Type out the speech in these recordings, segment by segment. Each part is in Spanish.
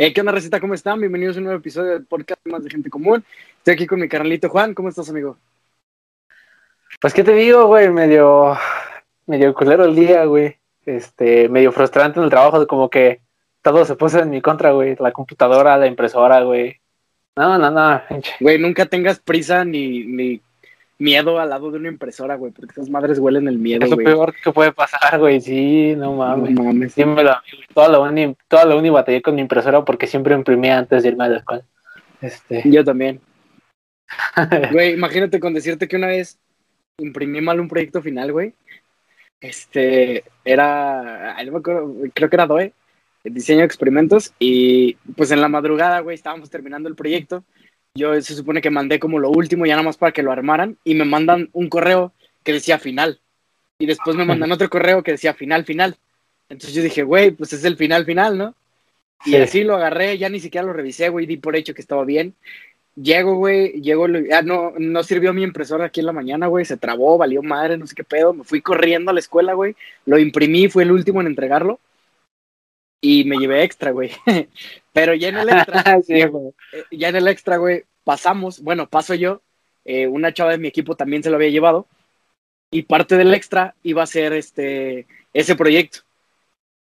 Eh, ¿Qué onda, Receta? ¿Cómo están? Bienvenidos a un nuevo episodio del podcast Más de Gente Común. Estoy aquí con mi carnalito Juan. ¿Cómo estás, amigo? Pues, ¿qué te digo, güey? Medio, medio culero el día, güey. Este, medio frustrante en el trabajo, como que todo se puso en mi contra, güey. La computadora, la impresora, güey. No, no, no. Güey, nunca tengas prisa ni, ni miedo al lado de una impresora, güey, porque esas madres huelen el miedo, Es lo peor que puede pasar, güey. Sí, no mames. No mames. Sí, me la- toda la uni, toda la uni batallé con mi impresora porque siempre imprimía antes de irme a la escuela. Este, Yo también. Güey, imagínate con decirte que una vez imprimí mal un proyecto final, güey. Este, era, no me acuerdo, creo que era DOE, el diseño de experimentos, y pues en la madrugada, güey, estábamos terminando el proyecto. Yo se supone que mandé como lo último, ya nada más para que lo armaran, y me mandan un correo que decía final. Y después me mandan otro correo que decía final, final. Entonces yo dije, güey, pues es el final, final, ¿no? Y Sí. así lo agarré, ya ni siquiera lo revisé, güey, di por hecho que estaba bien. Llego, güey, llego, ah, no, no sirvió mi impresora aquí en la mañana, güey, se trabó, valió madre, no sé qué pedo, me fui corriendo a la escuela, güey, lo imprimí, fue el último en entregarlo y me llevé extra, güey. Pero ya en el extra, sí, güey. eh, ya en el extra, güey, pasamos, bueno, paso yo, eh, una chava de mi equipo también se lo había llevado y parte del extra iba a ser este, ese proyecto.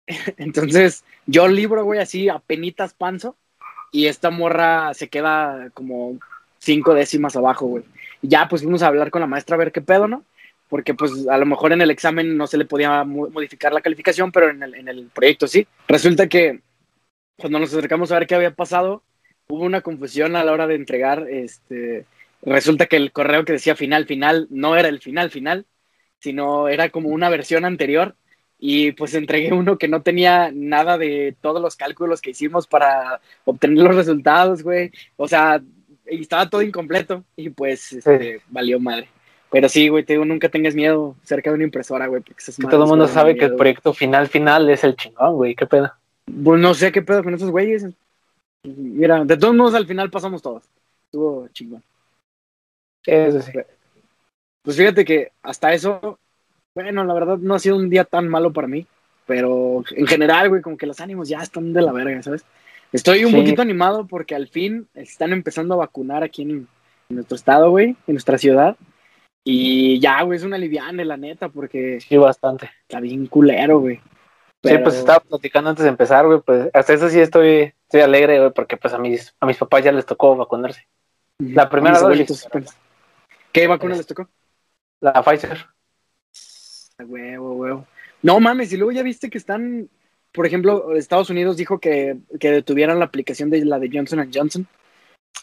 Entonces, yo libro, güey, así, a penitas panzo y esta morra se queda como cinco décimas abajo, güey. Ya, pues fuimos a hablar con la maestra a ver qué pedo, ¿no? Porque pues a lo mejor en el examen no se le podía mo- modificar la calificación, pero en el, en el proyecto sí. Resulta que cuando nos acercamos a ver qué había pasado, hubo una confusión a la hora de entregar, este, resulta que el correo que decía final, final, no era el final, final, sino era como una versión anterior y pues entregué uno que no tenía nada de todos los cálculos que hicimos para obtener los resultados, güey. O sea, estaba todo incompleto y pues este, valió madre. Pero sí, güey, te digo, nunca tengas miedo cerca de una impresora, güey, porque esas Que todo el mundo sabe que el proyecto final, final es el chingón, güey. ¿Qué pedo? Pues no sé qué pedo con esos güeyes. Mira, de todos modos al final pasamos todos. Estuvo chingón. Eso sí. Pues fíjate que hasta eso, bueno, la verdad no ha sido un día tan malo para mí, pero en general, güey, como que los ánimos ya están de la verga, ¿sabes? Estoy un Sí. poquito animado porque al fin están empezando a vacunar aquí en, en nuestro estado, güey, en nuestra ciudad. Y ya, güey, es una liviana, la neta, porque Sí, bastante. está bien culero, güey. Sí, pues estaba platicando antes de empezar, güey, pues hasta eso sí estoy, estoy alegre, güey, porque pues a mis, a mis papás ya les tocó vacunarse. La primera dosis. apenas. ¿Qué vacuna les tocó? La Pfizer. A huevo, huevo. No mames, y luego ya viste que están, por ejemplo, Estados Unidos dijo que, que detuvieran la aplicación de la de Johnson Johnson.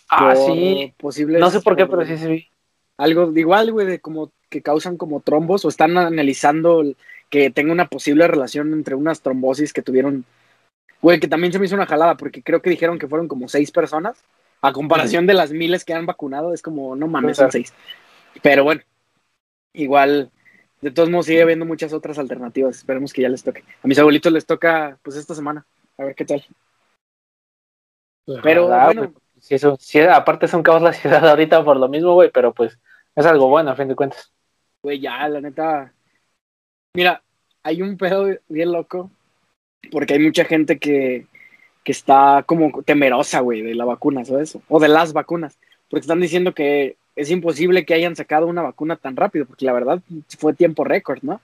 Ah, sí. Posibles, No sé por qué, pero sí, sí vi. Algo de igual, güey, de como que causan como trombos o están analizando que tenga una posible relación entre unas trombosis que tuvieron. Güey, que también se me hizo una jalada porque creo que dijeron que fueron como seis personas. A comparación de las miles que han vacunado, es como, no mames, son seis. Pero bueno, igual, de todos modos sigue habiendo muchas otras alternativas. Esperemos que ya les toque. A mis abuelitos les toca, pues, esta semana. A ver qué tal. Pero, bueno. sí, eso, sí, aparte es un caos la ciudad ahorita por lo mismo, güey, pero pues es algo bueno a fin de cuentas. Güey, ya, la neta. Mira, hay un pedo bien loco. Porque hay mucha gente que, que está como temerosa, güey, de la vacuna, ¿sabes? O de las vacunas. Porque están diciendo que es imposible que hayan sacado una vacuna tan rápido. Porque la verdad fue tiempo récord, ¿no?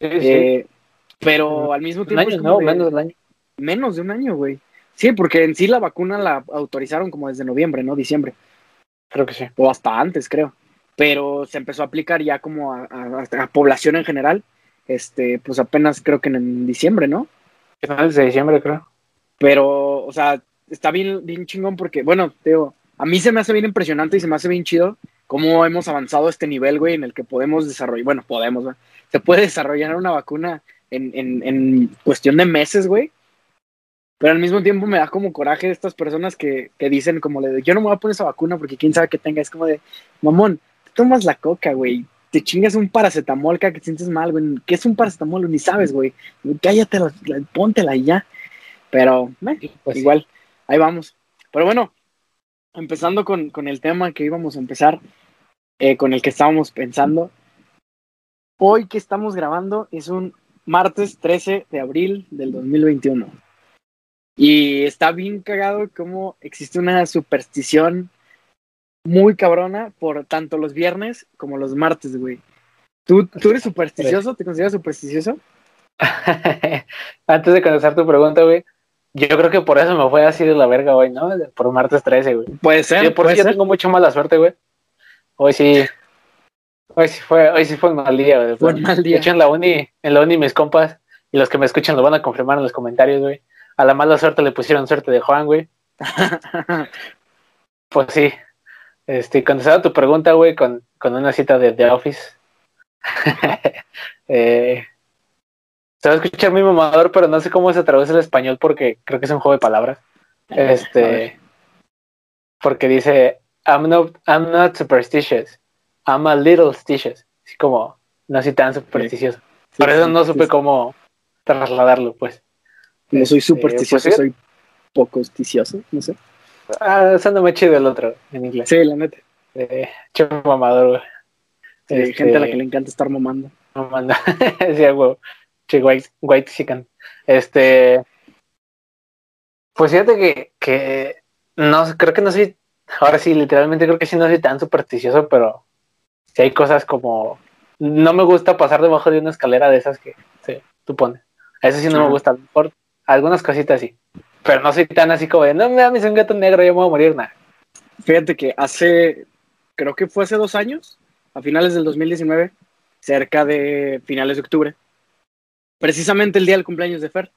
Sí, sí. Eh, pero al mismo tiempo. año, es como no, de- menos del año. menos de un año, güey. Sí, porque en sí la vacuna la autorizaron como desde noviembre, ¿no? Diciembre. Creo que sí. o hasta antes, creo. Pero se empezó a aplicar ya como a, a- a población en general, este, pues apenas creo que en, en diciembre, ¿no? Finales de diciembre, creo. Pero, o sea, está bien, bien chingón porque, bueno, te digo, a mí se me hace bien impresionante y se me hace bien chido cómo hemos avanzado a este nivel, güey, en el que podemos desarrollar, bueno, podemos, ¿no? Se puede desarrollar una vacuna en, en, en cuestión de meses, güey. Pero al mismo tiempo me da como coraje estas personas que, que dicen como de, yo no me voy a poner esa vacuna porque quién sabe que tenga. Es como de, mamón, te tomas la coca, güey. Te chingas un paracetamol cada que te sientes mal, güey. ¿Qué es un paracetamol? Ni sabes, güey. Cállate, la- la- póntela y ya. Pero, eh, Pues sí. igual, ahí vamos. Pero bueno, empezando con, con el tema que íbamos a empezar, eh, con el que estábamos pensando. Hoy que estamos grabando es un martes 13 de abril del 2021. Y está bien cagado como existe una superstición muy cabrona por tanto los viernes como los martes, güey. ¿Tú, ¿Tú eres supersticioso? ¿Te consideras supersticioso? Antes de conocer tu pregunta, güey, yo creo que por eso me fue así de la verga hoy, ¿no? Por martes 13, güey. Puede ser. Yo, por sí ser. tengo mucho mala suerte, güey. Hoy sí. Hoy sí fue, hoy sí fue un mal día, güey. Fue un mal día. De hecho, en la uni, en la uni mis compas y los que me escuchan lo van a confirmar en los comentarios, güey. A la mala suerte le pusieron suerte de Juan, güey. Pues sí. Este, contestando tu pregunta, güey, con, con una cita de The Office. eh, se va a escuchar muy mamador, pero no sé cómo se traduce el español porque creo que es un juego de palabras. Este, porque dice, I'm not, I'm not superstitious, I'm a little stitious. Así como, no soy tan supersticioso. Por eso no supe cómo trasladarlo, pues. No soy Este, supersticioso, pues, soy poco esticioso, no sé. Ah, suena muy chido el otro en inglés. Sí, la neta. Eh, mamador, güey. Sí, Este, gente a la que le encanta estar mamando. No manda. sí. Che, white, white chicken. Este. Pues fíjate que, que no creo que no soy. Ahora sí, literalmente creo que sí no soy tan supersticioso, pero sí hay cosas como. No me gusta pasar debajo de una escalera de esas que sí, tú pones. A eso sí no me gusta. Mejor algunas cositas sí. Pero no soy tan así como de, no me da un gato negro, yo me voy a morir, nada. Fíjate que hace, creo que fue hace dos años, a finales del 2019, cerca de finales de octubre, precisamente el día del cumpleaños de Fer,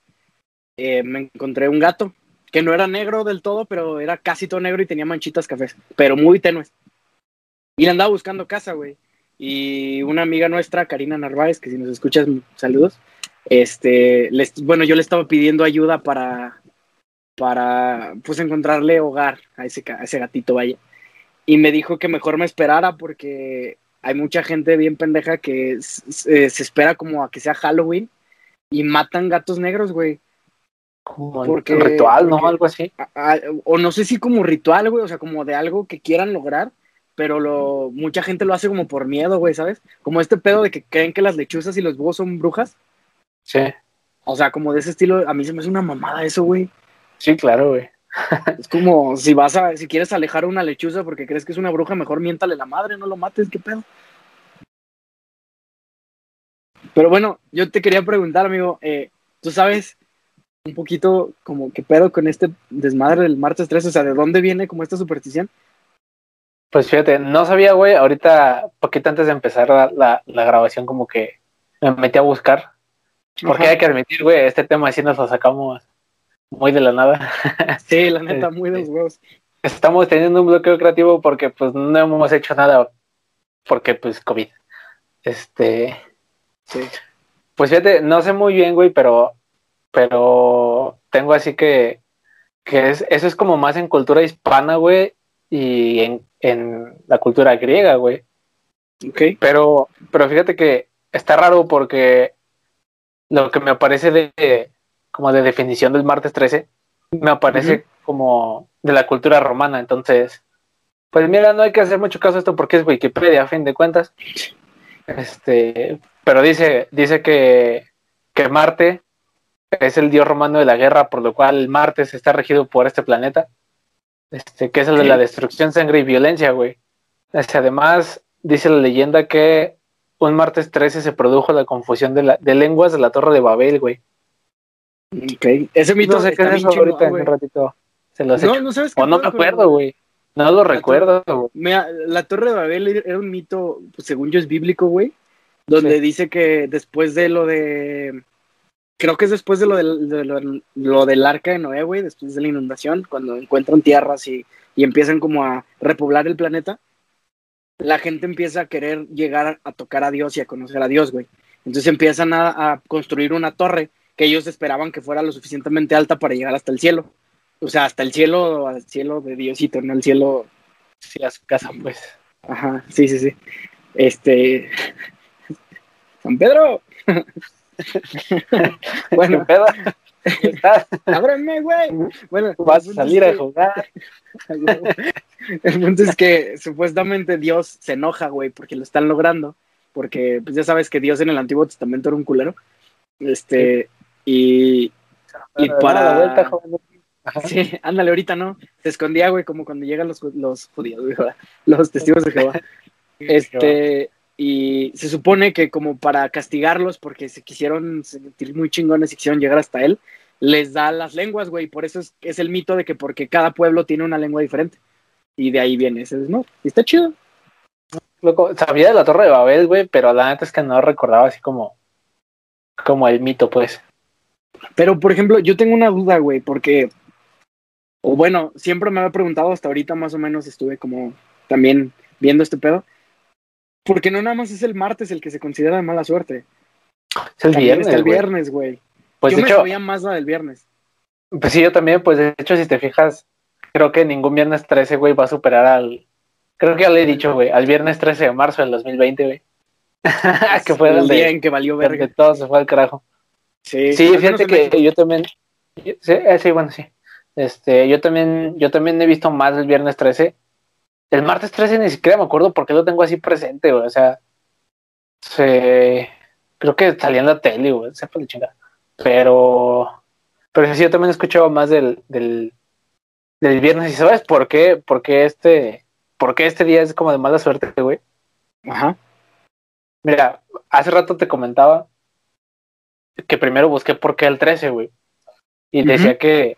eh, me encontré un gato que no era negro del todo, pero era casi todo negro y tenía manchitas cafés, pero muy tenues. Y le andaba buscando casa, güey. Y una amiga nuestra, Karina Narváez, que si nos escuchas, saludos. Este, bueno, yo le estaba pidiendo ayuda para, para, pues, encontrarle hogar a ese, a ese gatito, vaya. Y me dijo que mejor me esperara porque hay mucha gente bien pendeja que s- se espera como a que sea Halloween y matan gatos negros, güey. Como Porque- un ritual, ¿no? porque- Algo así. A- a- o no sé si como ritual, güey, o sea, como de algo que quieran lograr, pero lo, mucha gente lo hace como por miedo, güey, ¿sabes? Como este pedo de que creen que las lechuzas y los búhos son brujas. Sí. O sea, como de ese estilo, a mí se me hace una mamada eso, güey. Sí, claro, güey. Es como si vas a, si quieres alejar a una lechuza porque crees que es una bruja, mejor miéntale la madre, no lo mates, qué pedo. Pero bueno, yo te quería preguntar, amigo, eh, ¿tú sabes un poquito como qué pedo con este desmadre del martes 3? O sea, ¿de dónde viene como esta superstición? Pues fíjate, no sabía, güey, ahorita, poquito antes de empezar la, la, la grabación, como que me metí a buscar. Porque Ajá. hay que admitir, güey, este tema sí nos lo sacamos muy de la nada. Sí, la neta, muy de los huevos. Estamos teniendo un bloqueo creativo porque pues no hemos hecho nada porque pues COVID. Este, Sí. pues fíjate, no sé muy bien, güey, pero pero tengo así que que es, eso es como más en cultura hispana, güey, y en, en la cultura griega, güey. Ok. Pero, pero fíjate que está raro porque lo que me aparece de como de definición del martes 13 me aparece como de la cultura romana. Entonces, pues mira, no hay que hacer mucho caso a esto porque es Wikipedia, a fin de cuentas. Este, pero dice, dice que, que Marte es el dios romano de la guerra, por lo cual Martes está regido por este planeta. Este, que es el de la destrucción, sangre y violencia, güey. Este, además, dice la leyenda que un martes 13 se produjo la confusión de, la, de lenguas de la Torre de Babel, güey. Ok. Ese mito No sé qué es eso ahorita en un ratito. Se los No, no sabes qué O no me acuerdo, güey. No lo recuerdo, güey. La Torre de Babel era un mito, pues, según yo es bíblico, güey, donde Sí. dice que después de lo de, creo que es después de lo del, de lo, lo del arca de Noé, güey, después de la inundación, cuando encuentran tierras y, y empiezan como a repoblar el planeta, la gente empieza a querer llegar a, a tocar a Dios y a conocer a Dios, güey. Entonces empiezan a, a construir una torre que ellos esperaban que fuera lo suficientemente alta para llegar hasta el cielo. O sea, hasta el cielo, al cielo de Diosito, no el cielo Sí, a su casa, pues. Ajá, sí, sí, sí. Este. San Pedro. ¿Qué bueno? ¿Estás? ábreme, güey. Bueno, Vas a salir a jugar. El punto es que supuestamente Dios se enoja, güey, porque lo están logrando. Porque, pues ya sabes que Dios en el Antiguo Testamento era un culero. Este. Y. Y Dale para- la vuelta, joven. Sí, ándale, ahorita no. Se escondía, güey, como cuando llegan los, los judíos, güey, los testigos de Jehová. Este, y se supone que como para castigarlos porque se quisieron sentir muy chingones y quisieron llegar hasta él, les da las lenguas, güey. Por eso es, es, el mito de que porque cada pueblo tiene una lengua diferente. Y de ahí viene ese no Y está chido. Loco, sabía de la Torre de Babel, güey, pero la neta es que no recordaba así como, como el mito, pues. Pero, por ejemplo, yo tengo una duda, güey, porque, o bueno, siempre me había preguntado, hasta ahorita más o menos estuve como también viendo este pedo porque no nada más es el martes el que se considera de mala suerte. Es el viernes. el viernes, güey. Pues yo me sabía más la del viernes. Pues sí, yo también, pues de hecho, si te fijas, creo que ningún viernes 13, güey, va a superar al. Creo que ya le he dicho, güey, al viernes 13 de marzo del 2020, güey. que fue el día en que valió verga. Que todo se fue al carajo. Sí, sí fíjate que yo también. Sí, eh, sí, bueno, sí. Este, yo también, yo también he visto más el viernes 13 el martes 13 ni siquiera me acuerdo por qué lo tengo así presente, güey. O sea, se... creo que salía en la tele, güey. Sepa de chingada. Pero, pero sí, yo también he escuchado más del, del, del viernes. ¿Y sabes por qué? Porque este, porque este día es como de mala suerte, güey. Ajá. Mira, hace rato te comentaba que primero busqué por qué el 13, güey. Y decía que,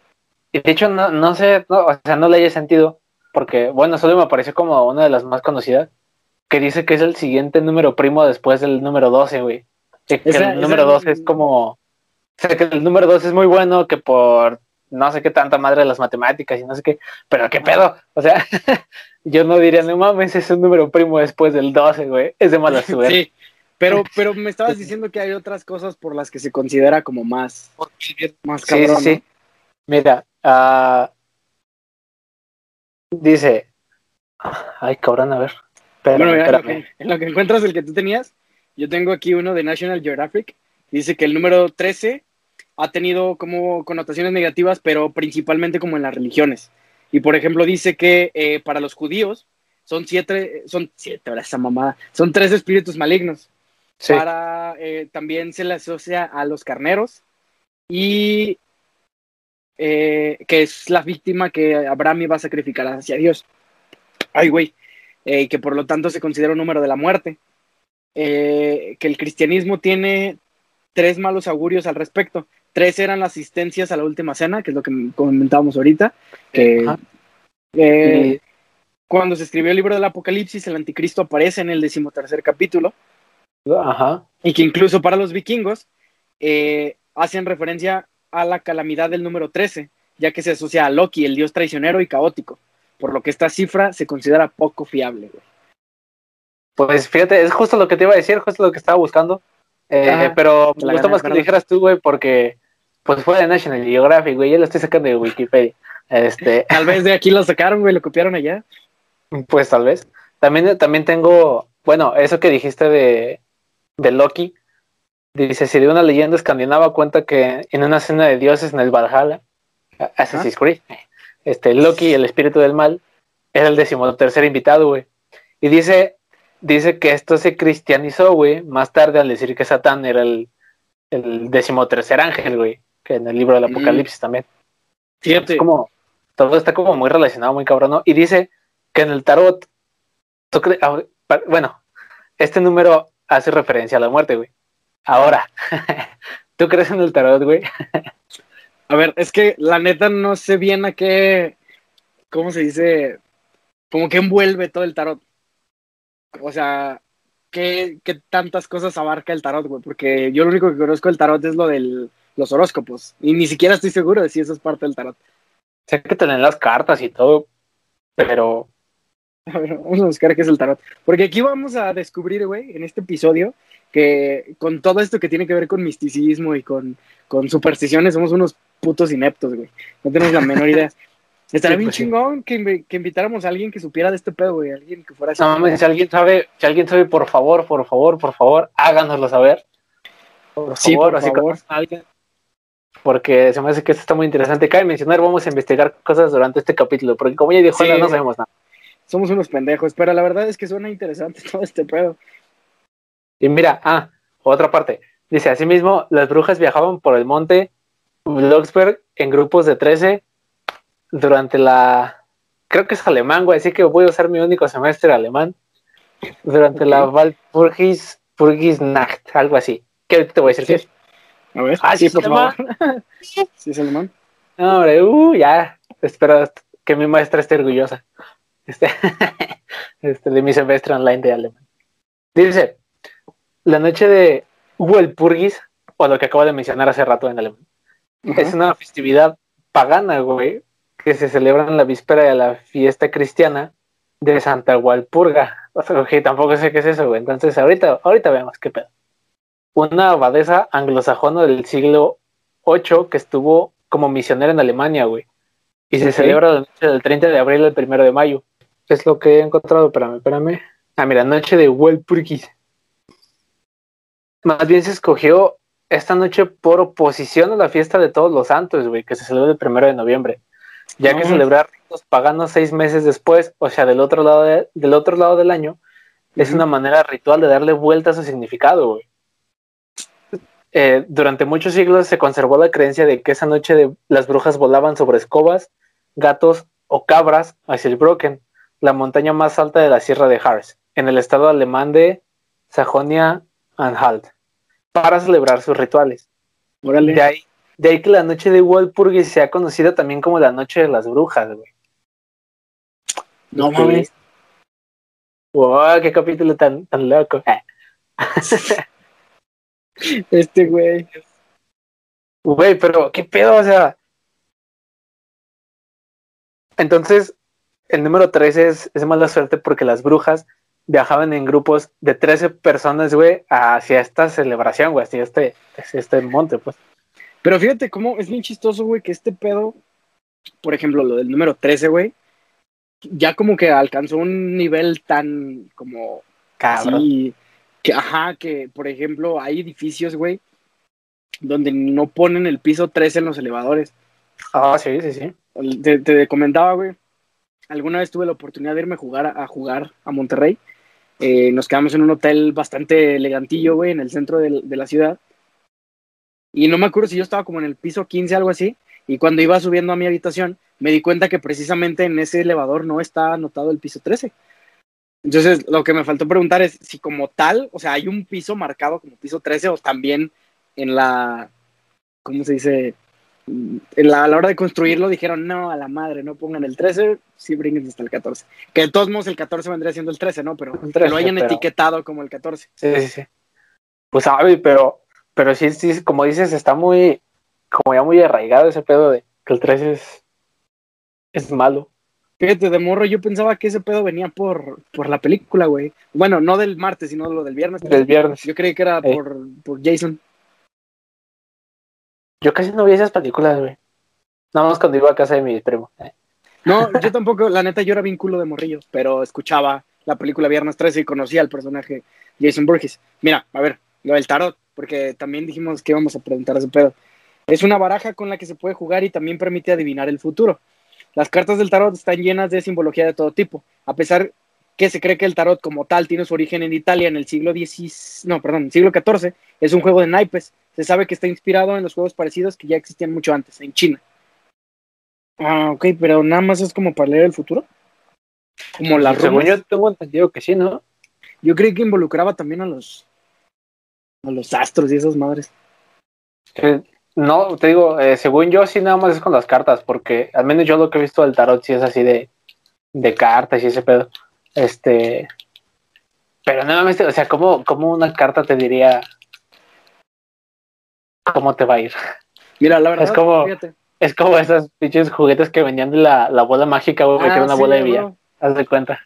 y de hecho, no, no sé, no, o sea, no le haya sentido, porque, bueno, solo me apareció como una de las más conocidas, que dice que es el siguiente número primo después del número 12, güey. Que, el número 12 es como... O sea, que el número 12 es muy bueno, que por no sé qué tanta madre de las matemáticas y no sé qué, pero qué pedo, o sea, yo no diría, no mames, es un número primo después del 12, güey, es de mala suerte. Sí, pero, pero me estabas diciendo que hay otras cosas por las que se considera como más, más cabrón. Sí, sí, Mira, uh, Dice, ay cabrón, a ver. bueno, en, lo que, encuentras el que tú tenías, yo tengo aquí uno de National Geographic. Dice que el número 13 ha tenido como connotaciones negativas, pero principalmente como en las religiones. Y por ejemplo, dice que eh, para los judíos son siete, son siete, ahora esa mamada, son tres espíritus malignos. Para eh, también se le asocia a los carneros y eh, que es la víctima que Abraham iba a sacrificar hacia Dios. Ay, güey. Eh, que por lo tanto se considera un número de la muerte. Que el cristianismo tiene tres malos augurios al respecto. Tres eran las asistencias a la última cena, que es lo que comentábamos ahorita. Que, cuando se escribió el libro del Apocalipsis, el anticristo aparece en el decimotercer capítulo. Ajá. Y que incluso para los vikingos hacen referencia a la calamidad del número 13, ya que se asocia a Loki, el dios traicionero y caótico, por lo que esta cifra se considera poco fiable. Pues fíjate, es justo lo que te iba a decir, justo lo que estaba buscando. Eh, pero me gusta más que lo dijeras tú, güey, porque pues fue de National Geographic, güey, ya lo estoy sacando de Wikipedia. Este... Tal vez de aquí lo sacaron, güey, lo copiaron allá. Pues tal vez. También, también tengo, bueno, eso que dijiste de, de Loki, Dice, si de una leyenda escandinava cuenta que en una cena de dioses en el Valhalla, Assassin's Creed, este, Loki, el espíritu del mal, era el decimotercer invitado, güey. Y dice, dice que esto se cristianizó, güey, más tarde al decir que Satán era el, el decimotercer ángel, güey, que en el libro del mm. Apocalipsis también. Fíjate. como, todo está como muy relacionado, muy cabrón, ¿no? Y dice que en el tarot, bueno, este número hace referencia a la muerte, güey. Ahora, ¿tú crees en el tarot, güey? a ver, es que la neta no sé bien a qué, ¿cómo se dice? Como que envuelve todo el tarot. O sea, ¿qué, qué tantas cosas abarca el tarot, güey? Porque yo lo único que conozco del tarot es lo de los horóscopos. Y ni siquiera estoy seguro de si eso es parte del tarot. Sé que te leen las cartas y todo, pero... A ver, vamos a buscar qué es el tarot. Porque aquí vamos a descubrir, güey, en este episodio, que con todo esto que tiene que ver con misticismo y con, con supersticiones, somos unos putos ineptos, güey. No tenemos la menor idea. Estaría bien pues chingón que, que, invitáramos a alguien que supiera de este pedo, güey. Alguien que fuera así. No, si alguien sabe, si alguien sabe, por favor, por favor, por favor, háganoslo saber. Por sí, favor, por favor. alguien. Porque se me hace que esto está muy interesante. Cabe mencionar, vamos a investigar cosas durante este capítulo, porque como ya dijo, no sabemos nada. Somos unos pendejos, pero la verdad es que suena interesante todo este pedo. Y mira, ah, otra parte. Dice, asimismo, las brujas viajaban por el monte Blocksberg en grupos de 13 durante la, creo que es alemán, güey, así que voy a usar mi único semestre alemán, durante la Walpurgis Nacht, algo así. ¿Qué te voy a decir? Sí. A ver, ah, sí, por favor. sí, es alemán. No, hombre, uh, ya, espero que mi maestra esté orgullosa este, este, de mi semestre online de alemán. Dice, la noche de Walpurgis, o lo que acabo de mencionar hace rato en alemán, es una festividad pagana, güey, que se celebra en la víspera de la fiesta cristiana de Santa Walpurga. O sea, que tampoco sé qué es eso, güey. Entonces, ahorita, ahorita vemos qué pedo. Una abadesa anglosajona del siglo VIII que estuvo como misionera en Alemania, güey. Y se celebra la noche del 30 de abril al 1 de mayo. Es lo que he encontrado, espérame, espérame. Ah, mira, noche de Walpurgis. Más bien se escogió esta noche por oposición a la fiesta de todos los santos, güey, que se celebra el primero de noviembre. Ya que celebrar ritos paganos seis meses después, o sea, del otro lado, del, otro lado del año, es una manera ritual de darle vuelta a su significado, güey. Eh, durante muchos siglos se conservó la creencia de que esa noche de, las brujas volaban sobre escobas, gatos o cabras hacia el Brocken, la montaña más alta de la sierra de Harz, en el estado alemán de Sajonia-Anhalt para celebrar sus rituales. De ahí, de ahí que la noche de Walpurgis sea conocida también como la noche de las brujas, güey. No mames. Wow, qué capítulo tan, tan loco. este güey. Güey, pero qué pedo, o sea. Entonces, el número 13 es, es mala suerte porque las brujas viajaban en grupos de 13 personas, güey, hacia esta celebración, güey, hacia este, este monte, pues. Pero fíjate cómo es bien chistoso, güey, que este pedo, por ejemplo, lo del número 13, güey, ya como que alcanzó un nivel tan como cabrón. que, ajá, que por ejemplo hay edificios, güey, donde no ponen el piso 13 en los elevadores. Ah, sí, sí, sí. Te, comentaba, güey. Alguna vez tuve la oportunidad de irme a jugar a, jugar a Monterrey. Eh, nos quedamos en un hotel bastante elegantillo, güey, en el centro de, de la ciudad. Y no me acuerdo si yo estaba como en el piso 15, algo así. Y cuando iba subiendo a mi habitación, me di cuenta que precisamente en ese elevador no está anotado el piso 13. Entonces, lo que me faltó preguntar es si como tal, o sea, hay un piso marcado como piso 13 o también en la, ¿cómo se dice? La, a la hora de construirlo dijeron, no, a la madre, no pongan el 13, sí brinquen hasta el 14. Que de todos modos el 14 vendría siendo el 13, ¿no? Pero que lo hayan etiquetado como el 14. Sí, sí, sí. Pues sabe, pero, pero sí, sí, como dices, está muy, como ya muy arraigado ese pedo de que el 13 es, es malo. Fíjate, de morro yo pensaba que ese pedo venía por, por la película, güey. Bueno, no del martes, sino lo del viernes. Del viernes. Yo creí que era por, por Jason. Yo casi no vi esas películas, güey. Nada más cuando iba a casa de mi primo. No, yo tampoco, la neta, yo era vínculo de morrillo, pero escuchaba la película Viernes 13 y conocía al personaje Jason Burgess. Mira, a ver, lo del tarot, porque también dijimos que íbamos a preguntar ese pedo. Es una baraja con la que se puede jugar y también permite adivinar el futuro. Las cartas del tarot están llenas de simbología de todo tipo, a pesar que se cree que el tarot como tal tiene su origen en Italia en el siglo no, perdón, siglo XIV, es un juego de naipes. Se sabe que está inspirado en los juegos parecidos que ya existían mucho antes, en China. Ah, ok, pero nada más es como para leer el futuro. Como la Según yo tengo entendido que sí, ¿no? Yo creí que involucraba también a los a los astros y esas madres. no, te digo, eh, según yo sí nada más es con las cartas, porque al menos yo lo que he visto del tarot sí es así de, de cartas y ese pedo. Este, pero nuevamente, o sea, ¿cómo, ¿cómo una carta te diría cómo te va a ir? Mira, la verdad, es como, es como esos pinches juguetes que venían de la, la bola mágica, güey, que era una ah, bola de vía. Haz de cuenta.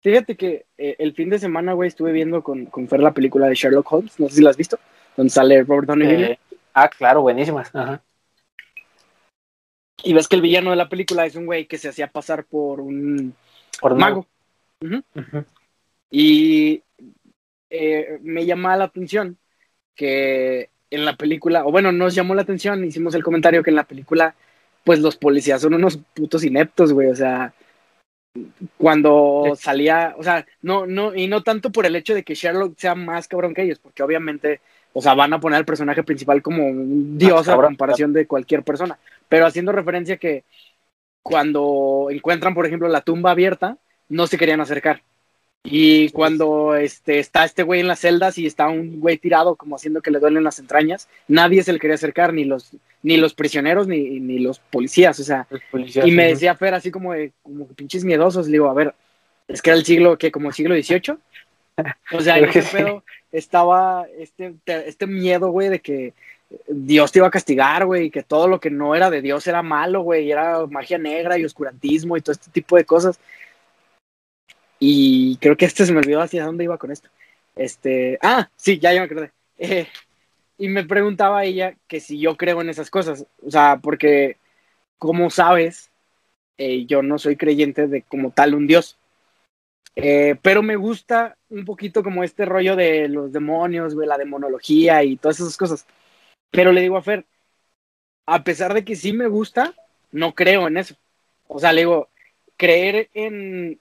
Fíjate que eh, el fin de semana, güey, estuve viendo con, con Fer la película de Sherlock Holmes, no sé si la has visto, donde sale Robert Downey Jr. Eh, ah, claro, buenísimas. Ajá. Y ves que el villano de la película es un güey que se hacía pasar por un mago. Y eh, me llama la atención que en la película, o bueno, nos llamó la atención, hicimos el comentario que en la película, pues los policías son unos putos ineptos, güey, o sea, cuando salía, o sea, no, no, y no tanto por el hecho de que Sherlock sea más cabrón que ellos, porque obviamente, o sea, van a poner al personaje principal como un dios a comparación de cualquier persona, pero haciendo referencia que cuando encuentran, por ejemplo, la tumba abierta, no se querían acercar. Y cuando este, está este güey en las celdas y está un güey tirado como haciendo que le duelen las entrañas, nadie se le quería acercar, ni los, ni los prisioneros ni, ni los policías, o sea, y me decía Fer así como de, como pinches miedosos, le digo, a ver, es que era el siglo, que como el siglo XVIII, o sea, ese pedo estaba este, este miedo, güey, de que Dios te iba a castigar, güey, y que todo lo que no era de Dios era malo, güey, era magia negra y oscurantismo y todo este tipo de cosas. Y creo que este se me olvidó hacia dónde iba con esto. Este, ah, sí, ya, ya me acordé. Eh, y me preguntaba ella que si yo creo en esas cosas. O sea, porque, como sabes, eh, yo no soy creyente de como tal un Dios. Eh, pero me gusta un poquito como este rollo de los demonios, de la demonología y todas esas cosas. Pero le digo a Fer, a pesar de que sí me gusta, no creo en eso. O sea, le digo, creer en,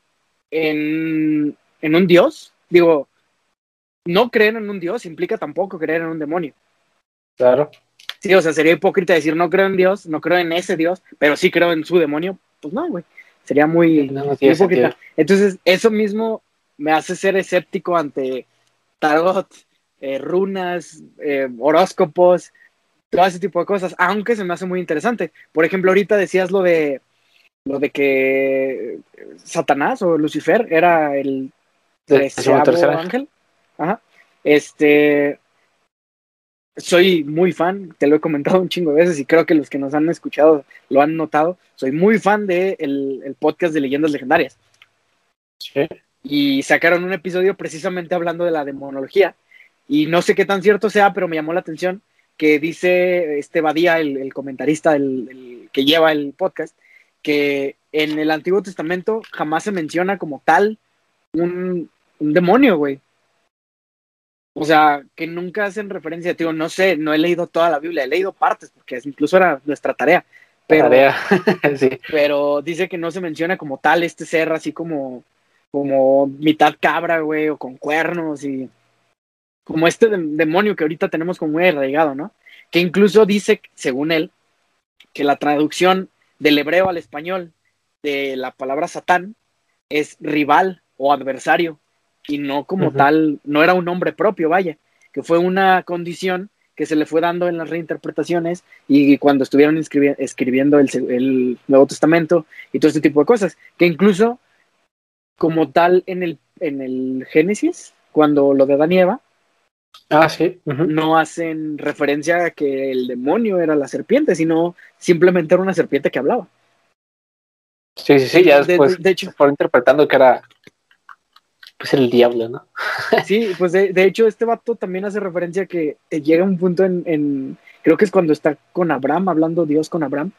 en, un Dios, digo, no creer en un Dios implica tampoco creer en un demonio. Claro. Sí, o sea, sería hipócrita decir no creo en Dios, no creo en ese Dios, pero sí creo en su demonio. Pues no, güey. Sería muy, hipócrita. Entonces, eso mismo me hace ser escéptico ante tarot, eh, runas, eh, horóscopos, todo ese tipo de cosas, aunque se me hace muy interesante. Por ejemplo, ahorita decías lo de lo de que Satanás o Lucifer era el tercer ángel. Ajá. Este soy muy fan, te lo he comentado un chingo de veces y creo que los que nos han escuchado lo han notado. Soy muy fan de el, podcast de leyendas legendarias. Sí. Y sacaron un episodio precisamente hablando de la demonología. Y no sé qué tan cierto sea, pero me llamó la atención que dice este Badía, el, comentarista el, que lleva el podcast, que en el Antiguo Testamento jamás se menciona como tal un, demonio, güey. O sea, que nunca hacen referencia, tío, no sé, no he leído toda la Biblia, he leído partes, porque incluso era nuestra tarea. Pero, sí. pero dice que no se menciona como tal este ser así como, como mitad cabra, güey, o con cuernos y como este demonio que ahorita tenemos como muy arraigado, ¿no? Que incluso dice, según él, que la traducción del hebreo al español de la palabra Satán es rival o adversario y no como tal, no era un nombre propio, vaya, que fue una condición que se le fue dando en las reinterpretaciones y cuando estuvieron escribiendo el, Nuevo Testamento y todo este tipo de cosas, que incluso como tal en el, en el Génesis, cuando lo de Adán ah, sí. no hacen referencia a que el demonio era la serpiente, sino simplemente era una serpiente que hablaba. Sí, sí, sí, ya después de, hecho, fueron interpretando que era pues el diablo, ¿no? sí, pues de, hecho este vato también hace referencia que llega un punto en, creo que es cuando está con Abraham, hablando Dios con Abraham,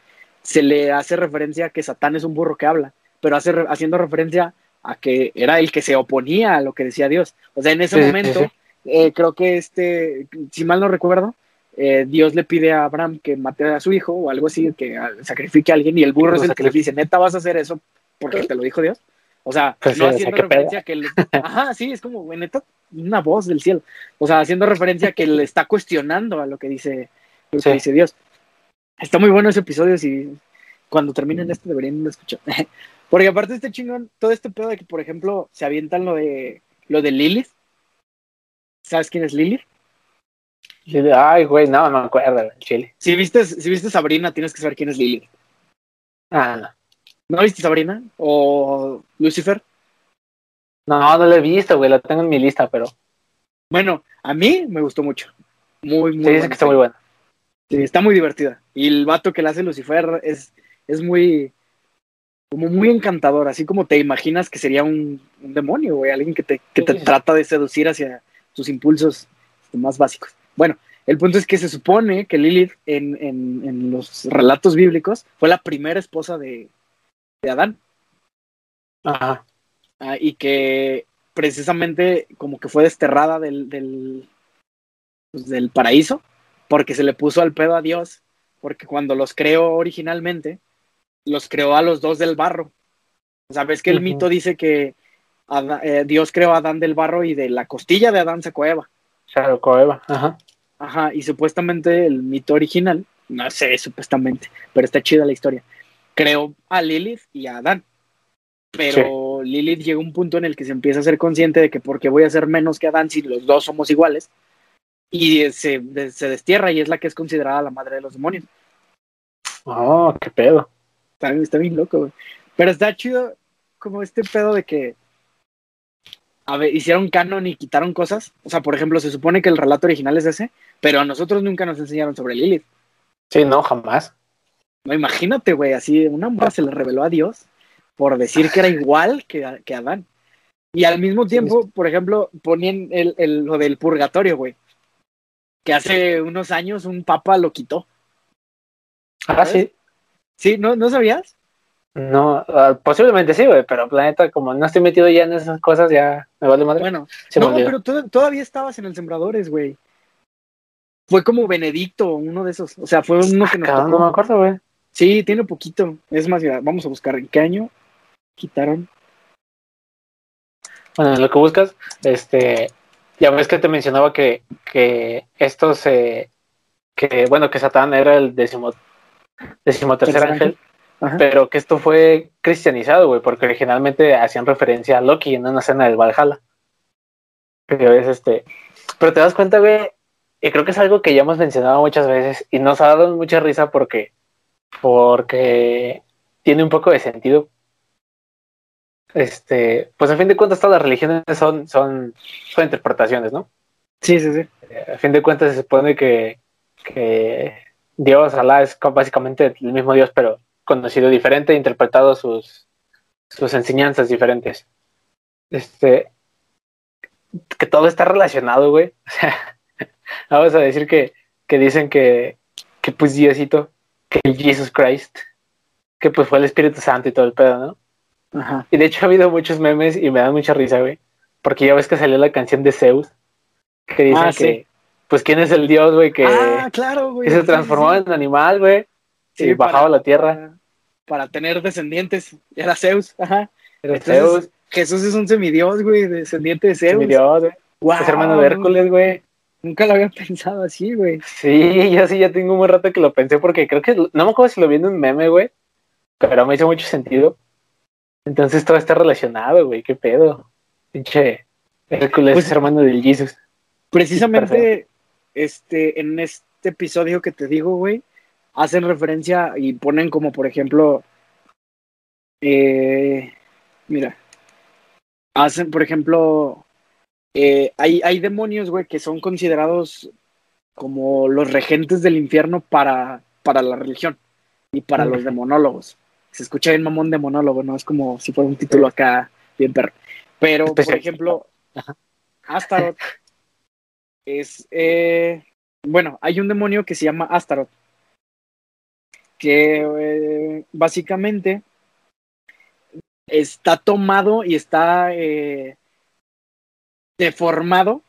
se le hace referencia a que Satán es un burro que habla, pero hace, haciendo referencia a que era el que se oponía a lo que decía Dios. O sea, en ese momento, eh, creo que este, si mal no recuerdo, eh, Dios le pide a Abraham que mate a su hijo o algo así, que sacrifique a alguien, y el burro es el que le dice, neta, vas a hacer eso porque te lo dijo Dios. O sea, pues no haciendo referencia a que le... Ajá, sí, es como, neta, una voz del cielo. O sea, haciendo referencia a que le está cuestionando a lo que dice, lo que dice Dios. Está muy bueno ese episodio, si cuando terminen esto deberían escuchar. porque aparte este chingón, todo este pedo de que, por ejemplo, se avientan lo de lo de Lilith. ¿Sabes quién es Lilith? Ay, güey, no, no me acuerdo, chile. Si viste, si viste Sabrina, tienes que saber quién es Lily. Ah. ¿No viste Sabrina? ¿O Lucifer? No, no la he visto, güey, la tengo en mi lista, pero. Bueno, a mí me gustó mucho. Muy, muy. Sí, dice que está muy buena. Sí, está muy divertida. Y el vato que la hace Lucifer es, es muy. Como muy encantador, así como te imaginas que sería un, demonio, güey, alguien que te, que te trata de seducir hacia tus impulsos más básicos. Bueno, el punto es que se supone que Lilith en, los relatos bíblicos fue la primera esposa de, Adán. Ajá. Ah, y que precisamente como que fue desterrada del, del, pues, del paraíso porque se le puso al pedo a Dios, porque cuando los creó originalmente, los creó a los dos del barro. Sabes que el mito dice que eh, Dios creó a Adán del barro y de la costilla de Adán sacó Eva. Sacó Eva, ajá. Ajá, y supuestamente el mito original, no sé, supuestamente, pero está chida la historia. creó a Lilith y a Adán. Pero Lilith llega a un punto en el que se empieza a ser consciente de que porque voy a ser menos que Adán si los dos somos iguales. Y se, se destierra y es la que es considerada la madre de los demonios. Oh, qué pedo. Está, está bien loco, güey. Pero está chido como este pedo de que a ver, hicieron canon y quitaron cosas. O sea, por ejemplo, se supone que el relato original es ese, pero a nosotros nunca nos enseñaron sobre Lilith. Sí, no, jamás. No, imagínate, güey, así una morra se le reveló a Dios por decir que era igual que, que Adán. Y al mismo tiempo, por ejemplo, ponían el, el, lo del purgatorio, güey. Que hace unos años un papa lo quitó. Ah, sí. Sí, ¿no, ¿no sabías? No, uh, posiblemente sí, güey, pero planeta, como no estoy metido ya en esas cosas, ya me vale madre. Bueno, no, pero todavía estabas en el Sembradores, güey. Fue como Benedicto, uno de esos. O sea, fue uno que nos tocó. No me acuerdo, güey. Sí, tiene poquito. Es más, mira, vamos a buscar en qué año quitaron. Bueno, lo que buscas, este, ya ves que te mencionaba que, que estos, eh, que bueno, que Satán era el décimo, decimotercer ángel pero que esto fue cristianizado, güey, porque originalmente hacían referencia a Loki en una escena del Valhalla. Pero es este. Pero te das cuenta, güey, y creo que es algo que ya hemos mencionado muchas veces y nos ha dado mucha risa porque. Porque tiene un poco de sentido. Este, pues a fin de cuentas todas las religiones son, son, son interpretaciones, ¿no? Sí, sí, sí. A fin de cuentas se supone que, que Dios, Alá, es básicamente el mismo Dios, pero conocido diferente, interpretado sus, sus enseñanzas diferentes. Este, que todo está relacionado, güey. vamos a decir que, que dicen que, que pues Diosito, que el Jesus Christ, que pues fue el Espíritu Santo y todo el pedo, ¿no? Ajá. Y de hecho ha habido muchos memes y me dan mucha risa, güey. Porque ya ves que salió la canción de Zeus, que dicen ah, que, pues, ¿quién es el dios, güey? Que, ah, claro, que se transformó en animal, güey. y bajaba a la tierra para tener descendientes. Era Zeus, ajá. Era Zeus. Jesús es un semidios, güey, descendiente de Zeus. Semidios, güey. Es hermano de Hércules, güey. Nunca lo había pensado así, güey. Sí, yo sí ya tengo un buen rato que lo pensé porque creo que, no me acuerdo si lo vi en un meme, güey, pero me hizo mucho sentido. Entonces todo está relacionado, güey, qué pedo. Pinche Hércules pues, es hermano de Jesus. Precisamente, este, en este episodio que te digo, güey, hacen referencia y ponen como, por ejemplo, eh, mira, hacen, por ejemplo, eh, hay, hay demonios, güey, que son considerados como los regentes del infierno para, para la religión y para los demonólogos. Se escucha bien mamón demonólogo, ¿no? Es como si fuera un título acá bien perro. Pero, por ejemplo, Astaroth es... Eh, bueno, hay un demonio que se llama Astaroth, que eh, básicamente está tomado y está eh, deformado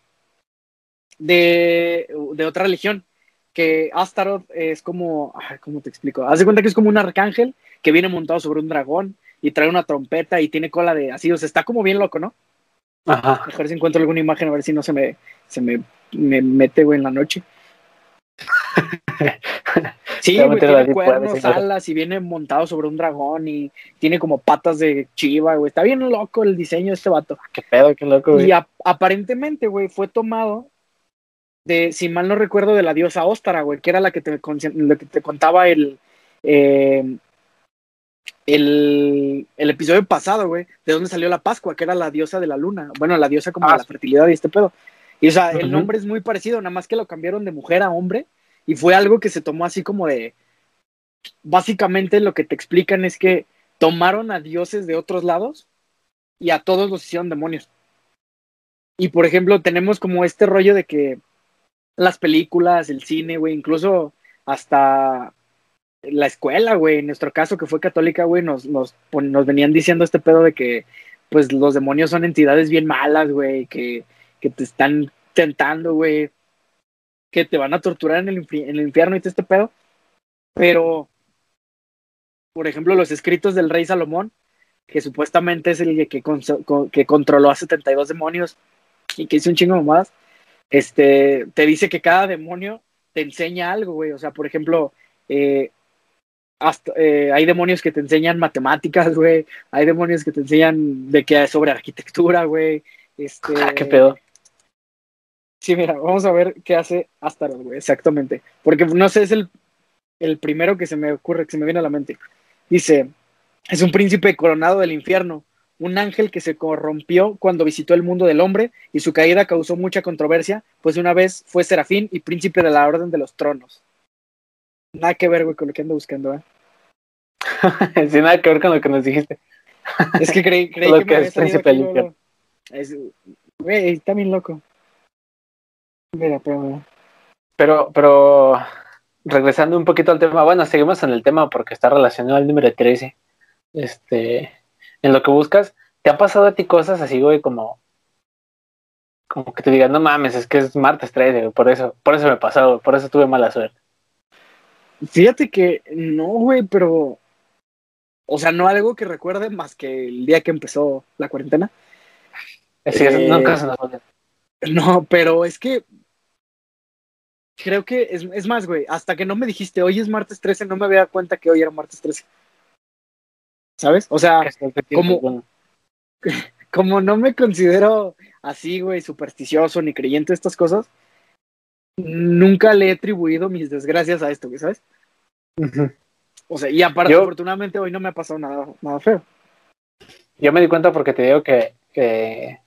de, de, otra religión. Que Astaroth es como, ¿cómo te explico? Haz de cuenta que es como un arcángel que viene montado sobre un dragón y trae una trompeta y tiene cola de así, o sea, está como bien loco, ¿no? Ajá. A ver si encuentro alguna imagen, a ver si no se me, se me, me mete, güey, en la noche. Sí, güey, tiene cuernos, alas y viene montado sobre un dragón y tiene como patas de chiva, güey. Está bien loco el diseño de este vato. Qué pedo, qué loco, güey. Y aparentemente, güey, fue tomado de, si mal no recuerdo, de la diosa Óstara, güey, que era la que te, que te contaba el, eh, el, el, episodio pasado, güey, de dónde salió la Pascua, que era la diosa de la luna. Bueno, la diosa como de ah, la fertilidad y este pedo. Y o sea, el nombre es muy parecido, nada más que lo cambiaron de mujer a hombre y fue algo que se tomó así como de, básicamente lo que te explican es que tomaron a dioses de otros lados y a todos los hicieron demonios. Y por ejemplo, tenemos como este rollo de que las películas, el cine, güey, incluso hasta la escuela, güey, en nuestro caso que fue católica, güey, nos, nos, nos venían diciendo este pedo de que pues los demonios son entidades bien malas, güey, que, que te están tentando, güey que te van a torturar en el, infierno y todo este pedo. Pero, por ejemplo, los escritos del rey Salomón, que supuestamente es el que, que controló a 72 demonios y que hizo un chingo más, este, te dice que cada demonio te enseña algo, güey. O sea, por ejemplo, eh, eh, hay demonios que te enseñan matemáticas, güey. Hay demonios que te enseñan de qué sobre arquitectura, güey. Este, Ah, ¿Qué pedo? Sí, mira, vamos a ver qué hace Astaroth, güey, exactamente. Porque no sé, es el, el primero que se me ocurre, que se me viene a la mente. Dice, es un príncipe coronado del infierno, un ángel que se corrompió cuando visitó el mundo del hombre y su caída causó mucha controversia, pues una vez fue serafín y príncipe de la orden de los tronos. Nada que ver, güey, con lo que ando buscando, ¿eh? Sin nada que ver con lo que nos dijiste. Es que creí, creí Lo que, que me es príncipe del. Es- Güey, está bien loco. Mira, pero... Pero, pero regresando un poquito al tema, bueno, seguimos en el tema porque está relacionado al número 13. Este, en lo que buscas, ¿te han pasado a ti cosas así, güey, como como que te digan, no mames, es que es martes 13, güey, por eso, por eso me pasó, güey, por eso tuve mala suerte. Fíjate que no, güey, pero. O sea, no algo que recuerde más que el día que empezó la cuarentena. Sí, Eh, olvida. No, pero es que. Creo que es, es más, güey. Hasta que no me dijiste hoy es martes 13, no me había dado cuenta que hoy era martes 13. ¿Sabes? O sea. Bueno, como no me considero así, güey, supersticioso ni creyente de estas cosas, nunca le he atribuido mis desgracias a esto, güey, ¿sabes? O sea, y aparte, Yo- afortunadamente hoy no me ha pasado nada, nada feo. Yo me di cuenta porque te digo que, que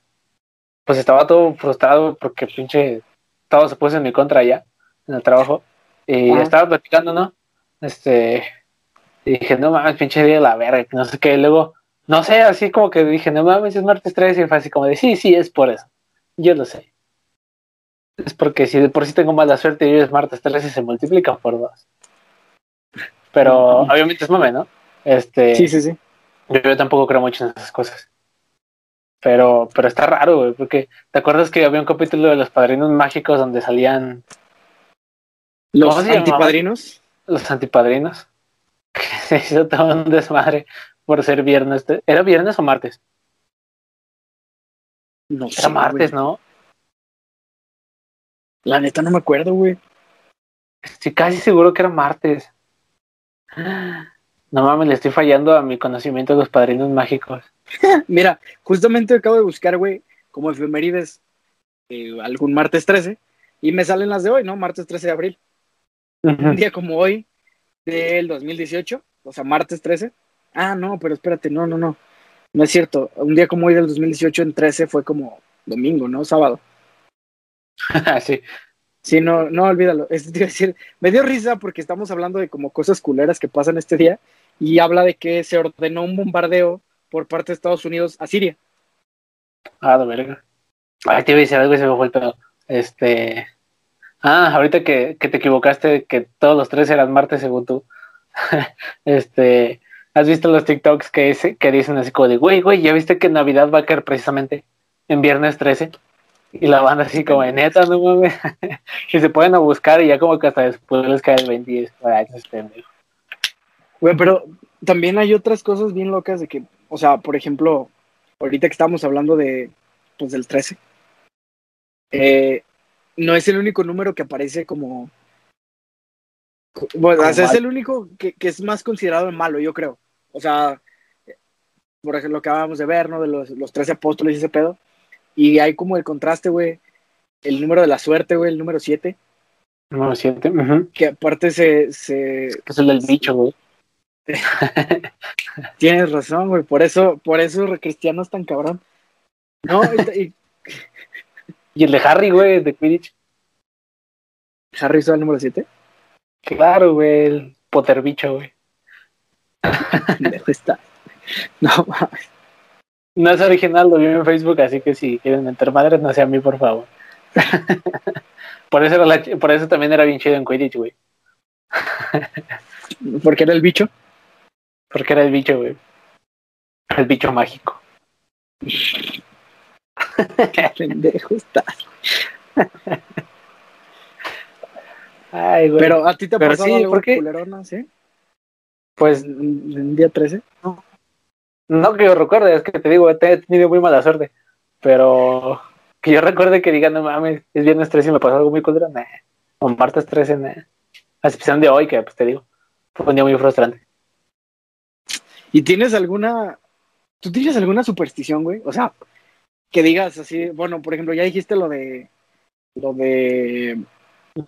pues estaba todo frustrado porque pinche todo se puso en mi contra ya en el trabajo y Ajá. estaba platicando, ¿no? Este y dije, no mames, pinche día de la verga, no sé qué, y luego, no sé, así como que dije, no mames, es martes 13 y fue así como de, sí, sí, es por eso, yo lo sé. Es porque si de por sí tengo mala suerte y hoy es martes 13 se multiplica por dos. Pero obviamente es mame, ¿no? Este, Sí, sí, sí. yo, yo tampoco creo mucho en esas cosas. Pero, pero está raro, güey, porque ¿te acuerdas que había un capítulo de los padrinos mágicos donde salían Los antipadrinos. los antipadrinos? Que se hizo todo un desmadre por ser viernes. ¿Era viernes o martes? No sé. Era martes, güey. ¿no? La neta no me acuerdo, güey. Estoy casi seguro que era martes. No mames, le estoy fallando a mi conocimiento de los padrinos mágicos. Mira, justamente acabo de buscar, güey, como efemérides, eh, algún martes 13, y me salen las de hoy, ¿no? Martes 13 de abril. Un día como hoy, del 2018, o sea, martes 13. Ah, no, pero espérate, no, no, no. No es cierto. Un día como hoy del 2018 en 13 fue como domingo, ¿no? Sábado. sí. Sí, no, no, olvídalo. Es, decir, me dio risa porque estamos hablando de como cosas culeras que pasan este día y habla de que se ordenó un bombardeo por parte de Estados Unidos a Siria. Ah, de verga. Ay, te iba a decir algo y se me fue el pedo. Este. Ah, ahorita que, que te equivocaste, que todos los tres eran martes según tú. este. ¿Has visto los TikToks que, dice- que dicen así como de, güey, güey, ya viste que Navidad va a caer precisamente en viernes 13? Y la banda así como, neta, no mames. y se pueden a buscar y ya como que hasta después les cae el 20 y es, ay, ese es pendejo. Güey, pero también hay otras cosas bien locas de que, o sea, por ejemplo, ahorita que estamos hablando de, pues, del 13, eh, no es el único número que aparece como... Bueno, Como o sea, es el único que, que es más considerado el malo, yo creo. O sea, por ejemplo, lo que acabamos de ver, ¿no? De los, los 13 apóstoles y ese pedo. Y hay como el contraste, güey, el número de la suerte, güey, el número 7, Número 7. ujú. que aparte se, se, Que es el del bicho, güey. Tienes razón, güey. Por eso, por eso cristiano es tan cabrón. No, y, y Y el de Harry, güey, de Quidditch. Harry hizo el número 7. Claro, güey, el Potter bicho, güey. está. No, mames. No es original, lo vi en Facebook, así que si quieren meter madres, no sea a mí, por favor. por, eso era la ch- por eso también era bien chido en Quidditch, güey. porque era el bicho. Porque era el bicho, güey. El bicho mágico. Pendejo está. Ay, güey. Pero a ti te ha pasado sí, algo ¿por qué? culerona, ¿sí? pues En, día 13. no que yo recuerde, es que te digo, he tenido muy mala suerte. Pero que yo recuerde que digan, no mames, es viernes 13 y me pasó algo muy culero, nah. O martes 13, nah. A excepción de hoy, que pues te digo, fue un día muy frustrante. ¿Y tienes alguna, tú tienes alguna superstición, güey? O sea, que digas así, bueno, por ejemplo, ya dijiste lo de, lo de...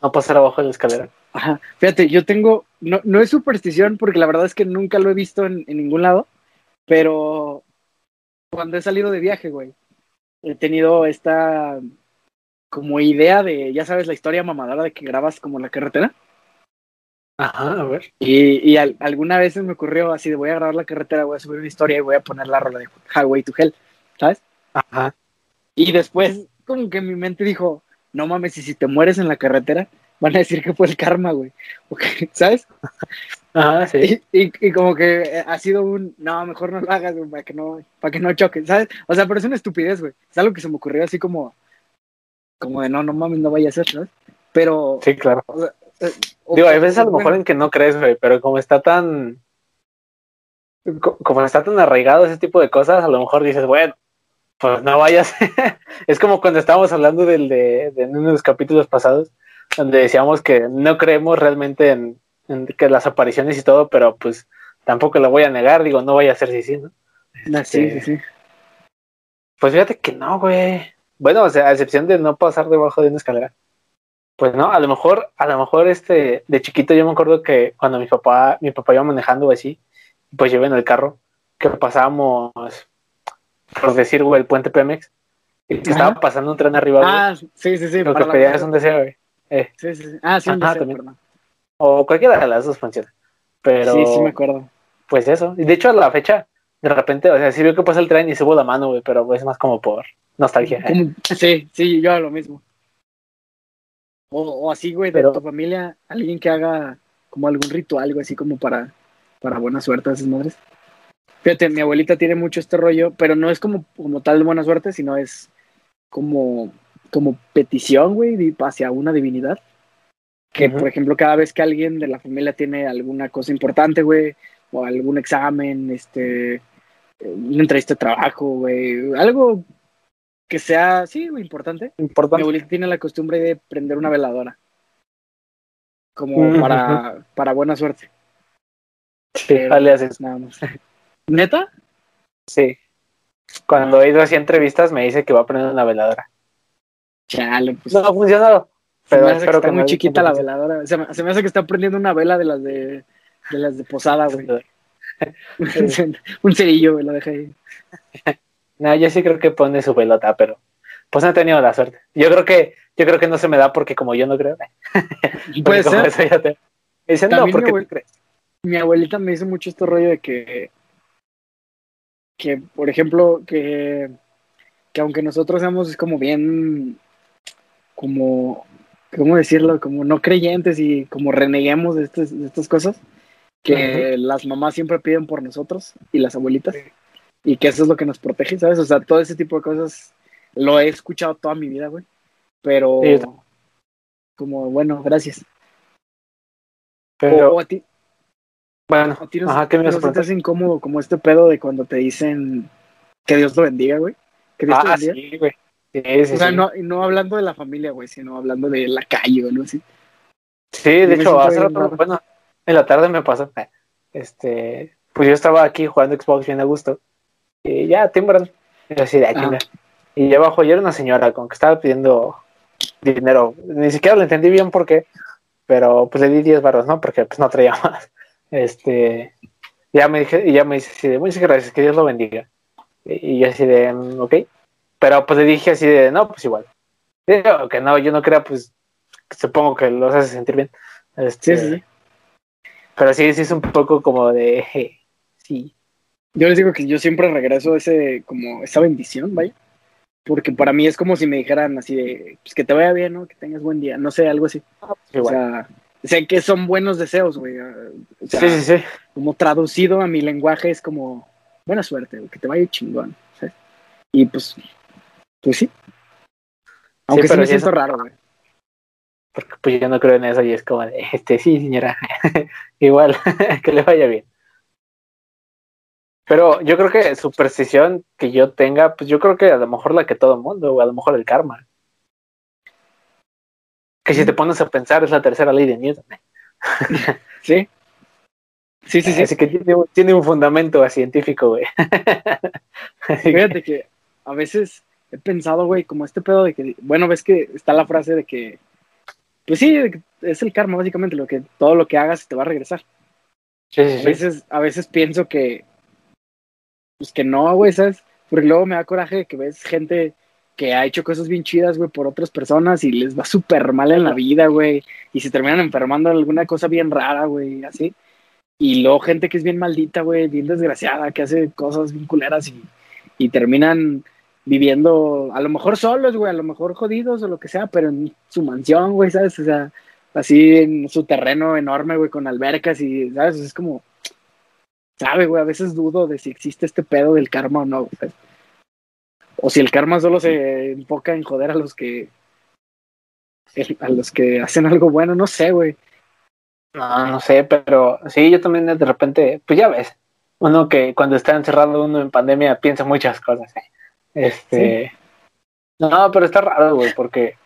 No pasar abajo de la escalera. Ajá, fíjate, yo tengo, no, no es superstición porque la verdad es que nunca lo he visto en, en ningún lado, pero cuando he salido de viaje, güey, he tenido esta como idea de, ya sabes, la historia mamadora de que grabas como la carretera. Ajá, a ver. Y, y al- alguna vez me ocurrió así de voy a grabar la carretera, voy a subir una historia y voy a poner la rola de Highway to Hell, ¿sabes? Ajá. Y después como que mi mente dijo, no mames, y si te mueres en la carretera, van a decir que fue el karma, güey. ¿Sabes? Ajá, sí. Y, y, y como que eh, ha sido un, no, mejor no lo hagas, güey, para que no, para que no choques, ¿sabes? O sea, pero es una estupidez, güey. Es algo que se me ocurrió así como, como de no, no mames, no vaya a ser, ¿sabes? Pero, Sí, claro. eh, o- Digo, hay veces a lo mejor en que no crees, güey, pero como está tan. co- Como está tan arraigado ese tipo de cosas, a lo mejor dices, bueno, pues no vayas. es como cuando estábamos hablando del de, de en uno de los capítulos pasados, donde decíamos que no creemos realmente en, en que las apariciones y todo, pero pues tampoco lo voy a negar, digo, no vaya a ser sí, sí, ¿no? Ah, sí, sí, sí. Pues fíjate que no, güey. Bueno, o sea, a excepción de no pasar debajo de una escalera. Pues no, a lo mejor, a lo mejor este, de chiquito yo me acuerdo que cuando mi papá, mi papá iba manejando así, pues iba en el carro, que pasábamos, por decir, güey, el puente Pemex, y que estaba pasando un tren arriba, güey. Ah, sí, sí, sí. lo que pedías banda. un deseo, güey. Eh, Sí, sí, sí. Ah, sí, un Ajá, deseo, también. perdón. o cualquiera de las dos funciona. Pero, Sí, sí me acuerdo. pues eso. Y de hecho, a la fecha, de repente, o sea, sí veo que pasa el tren y subo la mano, güey, pero es más como por nostalgia. ¿eh? Sí, sí, yo hago lo mismo. O, o así, güey, de Pero- tu familia, alguien que haga como algún ritual, algo así como para, para buena suerte a esas madres. Fíjate, mi abuelita tiene mucho este rollo, pero no es como, como tal de buena suerte, sino es como, como petición, güey, hacia una divinidad. Que, por ejemplo, cada vez que alguien de la familia tiene alguna cosa importante, güey, o algún examen, este, una entrevista de trabajo, güey, algo que sea, sí, güey, importante. Mi abuelita tiene la costumbre de prender una veladora. Como para, para buena suerte. Sí, eso. Nada más. ¿Neta? Sí. Cuando he ido así a entrevistas me dice que va a poner una veladora. Chale, pues. No ha funcionado. se me Pero hace que está que muy no- chiquita la veladora. Se me, se me hace que está prendiendo una vela de las de, de las de posada, güey. Un cerillo, güey, lo dejé ahí. No, yo sí creo que pone su pelota, pero pues no he tenido la suerte. Yo creo que, yo creo que no se me da porque como yo no creo. Puede ser. eso ya te- Dicen, no, mi porque abuel- crees. mi abuelita me dice mucho este rollo de que, que por ejemplo, que, que aunque nosotros seamos como bien, como, ¿cómo decirlo? Como no creyentes y como reneguemos de, estas- de estas cosas, que las mamás siempre piden por nosotros y las abuelitas, y que eso es lo que nos protege, ¿sabes? O sea, todo ese tipo de cosas lo he escuchado toda mi vida, güey, pero Sí, como, bueno, gracias. Pero o, o a ti, bueno, ¿A ti no, ajá, ¿qué me hace incómodo como este pedo de cuando te dicen que Dios lo bendiga, güey? Que Dios te Ah, bendiga. sí, güey. Sí, sí, o sea, sí. no, y no hablando de la familia, güey, sino hablando de la calle o algo así. Sí, de hecho, hace rato, bueno, en la tarde me pasó. Este, pues yo estaba aquí jugando Xbox bien a gusto. Y ya, timbran. Y así de aquí, mira. Y abajo ya era una señora con que estaba pidiendo dinero. Ni siquiera lo entendí bien por qué. Pero pues le di 10 barros, ¿no? Porque pues no traía más. Este, ya me dije, y ya me dice así de, muchas gracias, que Dios lo bendiga. Y, yo así de, "Mm, ok. Pero pues le dije así de, no, pues igual. Digo, que no, yo no creo, pues supongo que los hace sentir bien. Este, Sí, sí, sí. Pero sí, sí es un poco como de, eh, sí. Yo les digo que yo siempre regreso ese, como esa bendición, vaya. Porque para mí es como si me dijeran así de, pues que te vaya bien, ¿no? Que tengas buen día. No sé, algo así. O Igual. sea, sé que son buenos deseos, güey. O sea, sí, sí, sí. como traducido a mi lenguaje es como buena suerte, güey, que te vaya chingón, ¿sabes? Y pues, pues sí. Aunque sí, pero me siento raro, güey. Porque pues yo no creo en eso y es como de, este, sí, señora. Igual, que le vaya bien. Pero yo creo que superstición que yo tenga, pues yo creo que a lo mejor la que todo el mundo, o a lo mejor el karma. Que si te pones a pensar es la tercera ley de Newton. Sí. Sí, sí, sí. Así que tiene, tiene un fundamento científico, güey. Fíjate que a veces he pensado, güey, como este pedo de que, bueno, ves que está la frase de que, pues sí, es el karma, básicamente, lo que todo lo que hagas te va a regresar. Sí, sí, A veces, a veces pienso que, pues que no, güey, ¿sabes? Porque luego me da coraje que ves gente que ha hecho cosas bien chidas, güey, por otras personas y les va súper mal en la vida, güey, y se terminan enfermando de alguna cosa bien rara, güey, así. Y luego gente que es bien maldita, güey, bien desgraciada, que hace cosas bien culeras y, y terminan viviendo, a lo mejor solos, güey, a lo mejor jodidos o lo que sea, pero en su mansión, güey, ¿sabes? O sea, así en su terreno enorme, güey, con albercas y, ¿sabes? Es como, sabe, güey, a veces dudo de si existe este pedo del karma o no. O si el karma solo se enfoca en joder a los que a los que hacen algo bueno, no sé, güey. No, no sé, pero sí, yo también de repente, pues ya ves, uno que cuando está encerrado uno en pandemia piensa muchas cosas. ¿eh? Este, no, pero está raro, güey, porque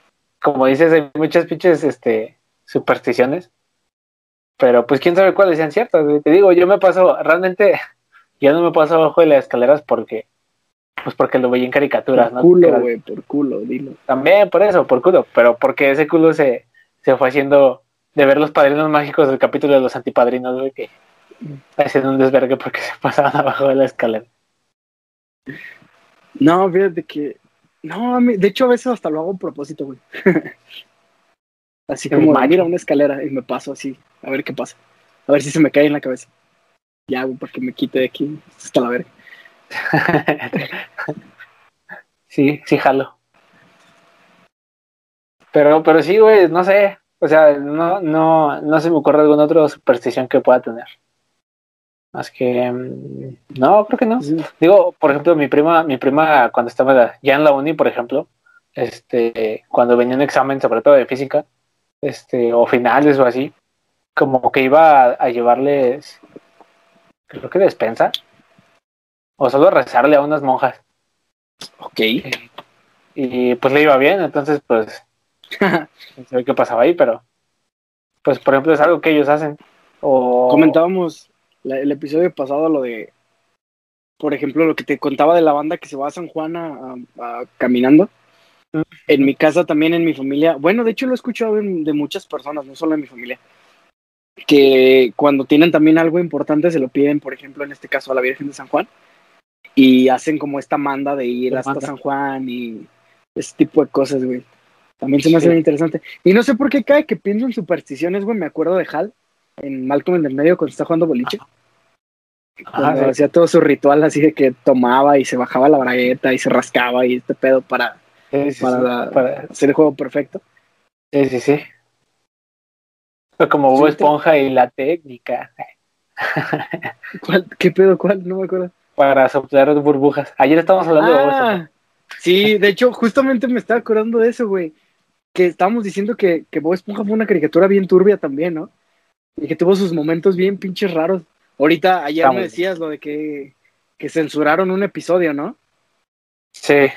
como dices, hay muchas pinches este, supersticiones, pero pues quién sabe cuáles sean ciertas. güey. Te digo, yo me paso, realmente, yo no me paso abajo de las escaleras porque, pues porque lo veía en caricaturas, Por ¿no? culo, güey, por culo, dilo. También por eso, por culo, pero porque ese culo se, se fue haciendo de ver los padrinos mágicos del capítulo de los antipadrinos, güey, que hacían un desvergue porque se pasaban abajo de la escalera. No, fíjate que. No, de hecho, a veces hasta lo hago a propósito, güey. así como, mira una escalera y me paso así, a ver qué pasa. A ver si se me cae en la cabeza. Ya, güey, para que me quite de aquí hasta la verga. sí, sí, jalo. Pero, pero sí, güey, no sé. O sea, no, no, no se me ocurre alguna otra superstición que pueda tener. Más que. mm, No, creo que no. Digo, por ejemplo, mi prima, mi prima cuando estaba ya en la uni, por ejemplo, este, cuando venía un examen, sobre todo de física, este, o finales o así, como que iba a, a llevarles, creo que despensa, o solo rezarle a unas monjas. Ok. Y pues le iba bien, entonces pues no sé qué pasaba ahí, pero pues por ejemplo es algo que ellos hacen. O Comentábamos la- el episodio pasado lo de, por ejemplo, lo que te contaba de la banda que se va a San Juan a, a- a- caminando. En mi casa también, en mi familia. Bueno, de hecho lo he escuchado de muchas personas, no solo en mi familia. Que cuando tienen también algo importante se lo piden, por ejemplo, en este caso a la Virgen de San Juan. Y hacen como esta manda de ir hasta. San Juan y ese tipo de cosas, güey. También se me hace Sí. bien interesante. Y no sé por qué cae que pienso en supersticiones, güey. Me acuerdo de Hal en Malcolm en el medio cuando está jugando boliche. Cuando sí. hacía todo su ritual así de que tomaba y se bajaba la bragueta y se rascaba y este pedo para, Sí, sí, para, sí, la- para- hacer el juego perfecto. sí, sí, sí. Fue como Bob Esponja y la técnica ¿Cuál, ¿Qué pedo? ¿Cuál? No me acuerdo. Para soplar burbujas. Ayer estábamos hablando de Esponja. Ah, sí, de hecho, justamente me estaba acordando de eso, güey. Que estábamos diciendo que, que Bob Esponja fue una caricatura bien turbia también, ¿no? Y que tuvo sus momentos bien pinches raros. Ahorita, ayer Está me decías lo de que, que censuraron un episodio, ¿no? Sí.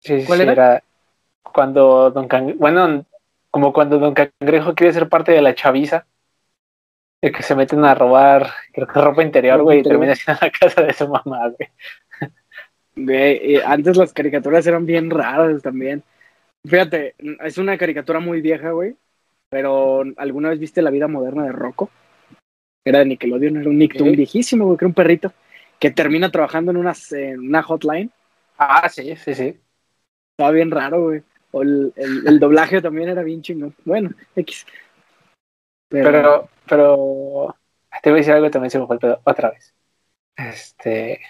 Sí, sí, ¿Cuál sí, era? cuando Don Cangrejo, bueno, como cuando Don Cangrejo quiere ser parte de la chaviza, de que se meten a robar, creo que ropa interior, güey, y termina siendo la casa de su mamá, güey. Güey, eh, antes las caricaturas eran bien raras también. Fíjate, es una caricatura muy vieja, güey. Pero ¿alguna vez viste la vida moderna de Rocco? Era de Nickelodeon, era un Nicktoon Sí. viejísimo, güey, que era un perrito que termina trabajando en una, en una hotline. Ah, sí, sí, sí. Estaba bien raro, güey. O el, el, el doblaje también era bien chingón. Bueno, X. Pero, Pero, pero, te voy a decir algo también se me fue el pedo, otra vez. Este,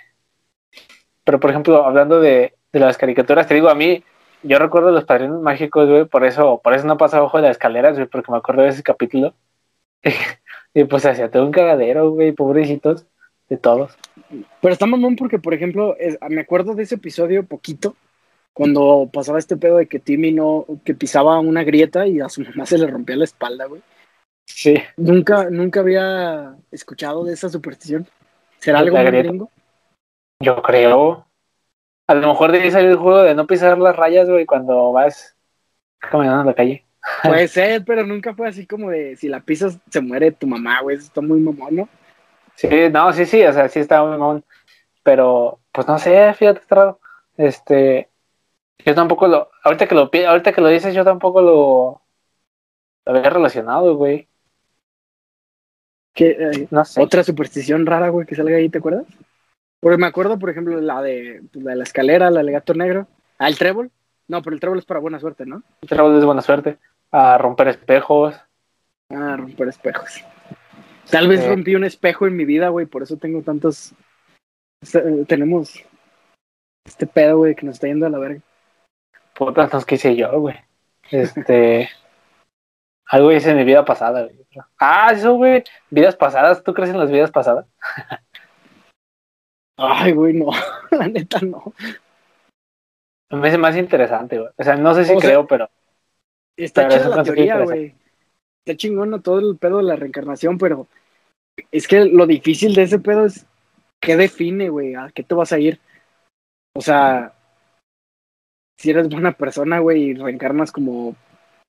pero por ejemplo, hablando de, de las caricaturas, te digo, a mí, yo recuerdo los padrinos mágicos, güey, por eso, por eso no paso abajo de las escaleras, güey, porque me acuerdo de ese capítulo. y pues hacía todo un cagadero, güey, pobrecitos, de todos. pero está mamón porque, por ejemplo, es- me acuerdo de ese episodio poquito, cuando pasaba este pedo de que Timmy no, que pisaba una grieta y a su mamá se le rompía la espalda, güey. Sí. Nunca, nunca había escuchado de esa superstición. ¿Será algo muy gringo? Yo creo. A lo mejor debe salir el juego de no pisar las rayas, güey, cuando vas caminando en la calle. Puede ser, pero nunca fue así como de si la pisas se muere tu mamá, güey. Eso está muy mamón, ¿no? Sí, no, sí, sí, o sea, sí estaba muy mamón. Pero, pues no sé, fíjate, Estrado. Este, yo tampoco lo, ahorita que lo, ahorita que lo dices, yo tampoco lo, lo había relacionado, güey. ¿Qué, eh, no sé. Otra superstición rara, güey, que salga ahí, ¿te acuerdas? Porque me acuerdo, por ejemplo, la de, pues, la, de la escalera, la del gato negro. Ah, el trébol. No, pero el trébol es para buena suerte, ¿no? El trébol es buena suerte. A romper espejos. Ah, romper espejos. Tal vez rompí un espejo en mi vida, güey, por eso tengo tantos. Tenemos este pedo, güey, que nos está yendo a la verga. Putas, no que hice yo, güey. Este. algo hice en mi vida pasada, güey. Ah, eso, güey. Vidas pasadas. ¿Tú crees en las vidas pasadas? Ay, güey, no. la neta, no. Me hace más interesante, güey. O sea, no sé si creo, pero. Está chida la teoría, güey. Está chingón todo el pedo de la reencarnación, pero es que lo difícil de ese pedo es qué define, güey, a qué te vas a ir. O sea, si eres buena persona, güey, y reencarnas como,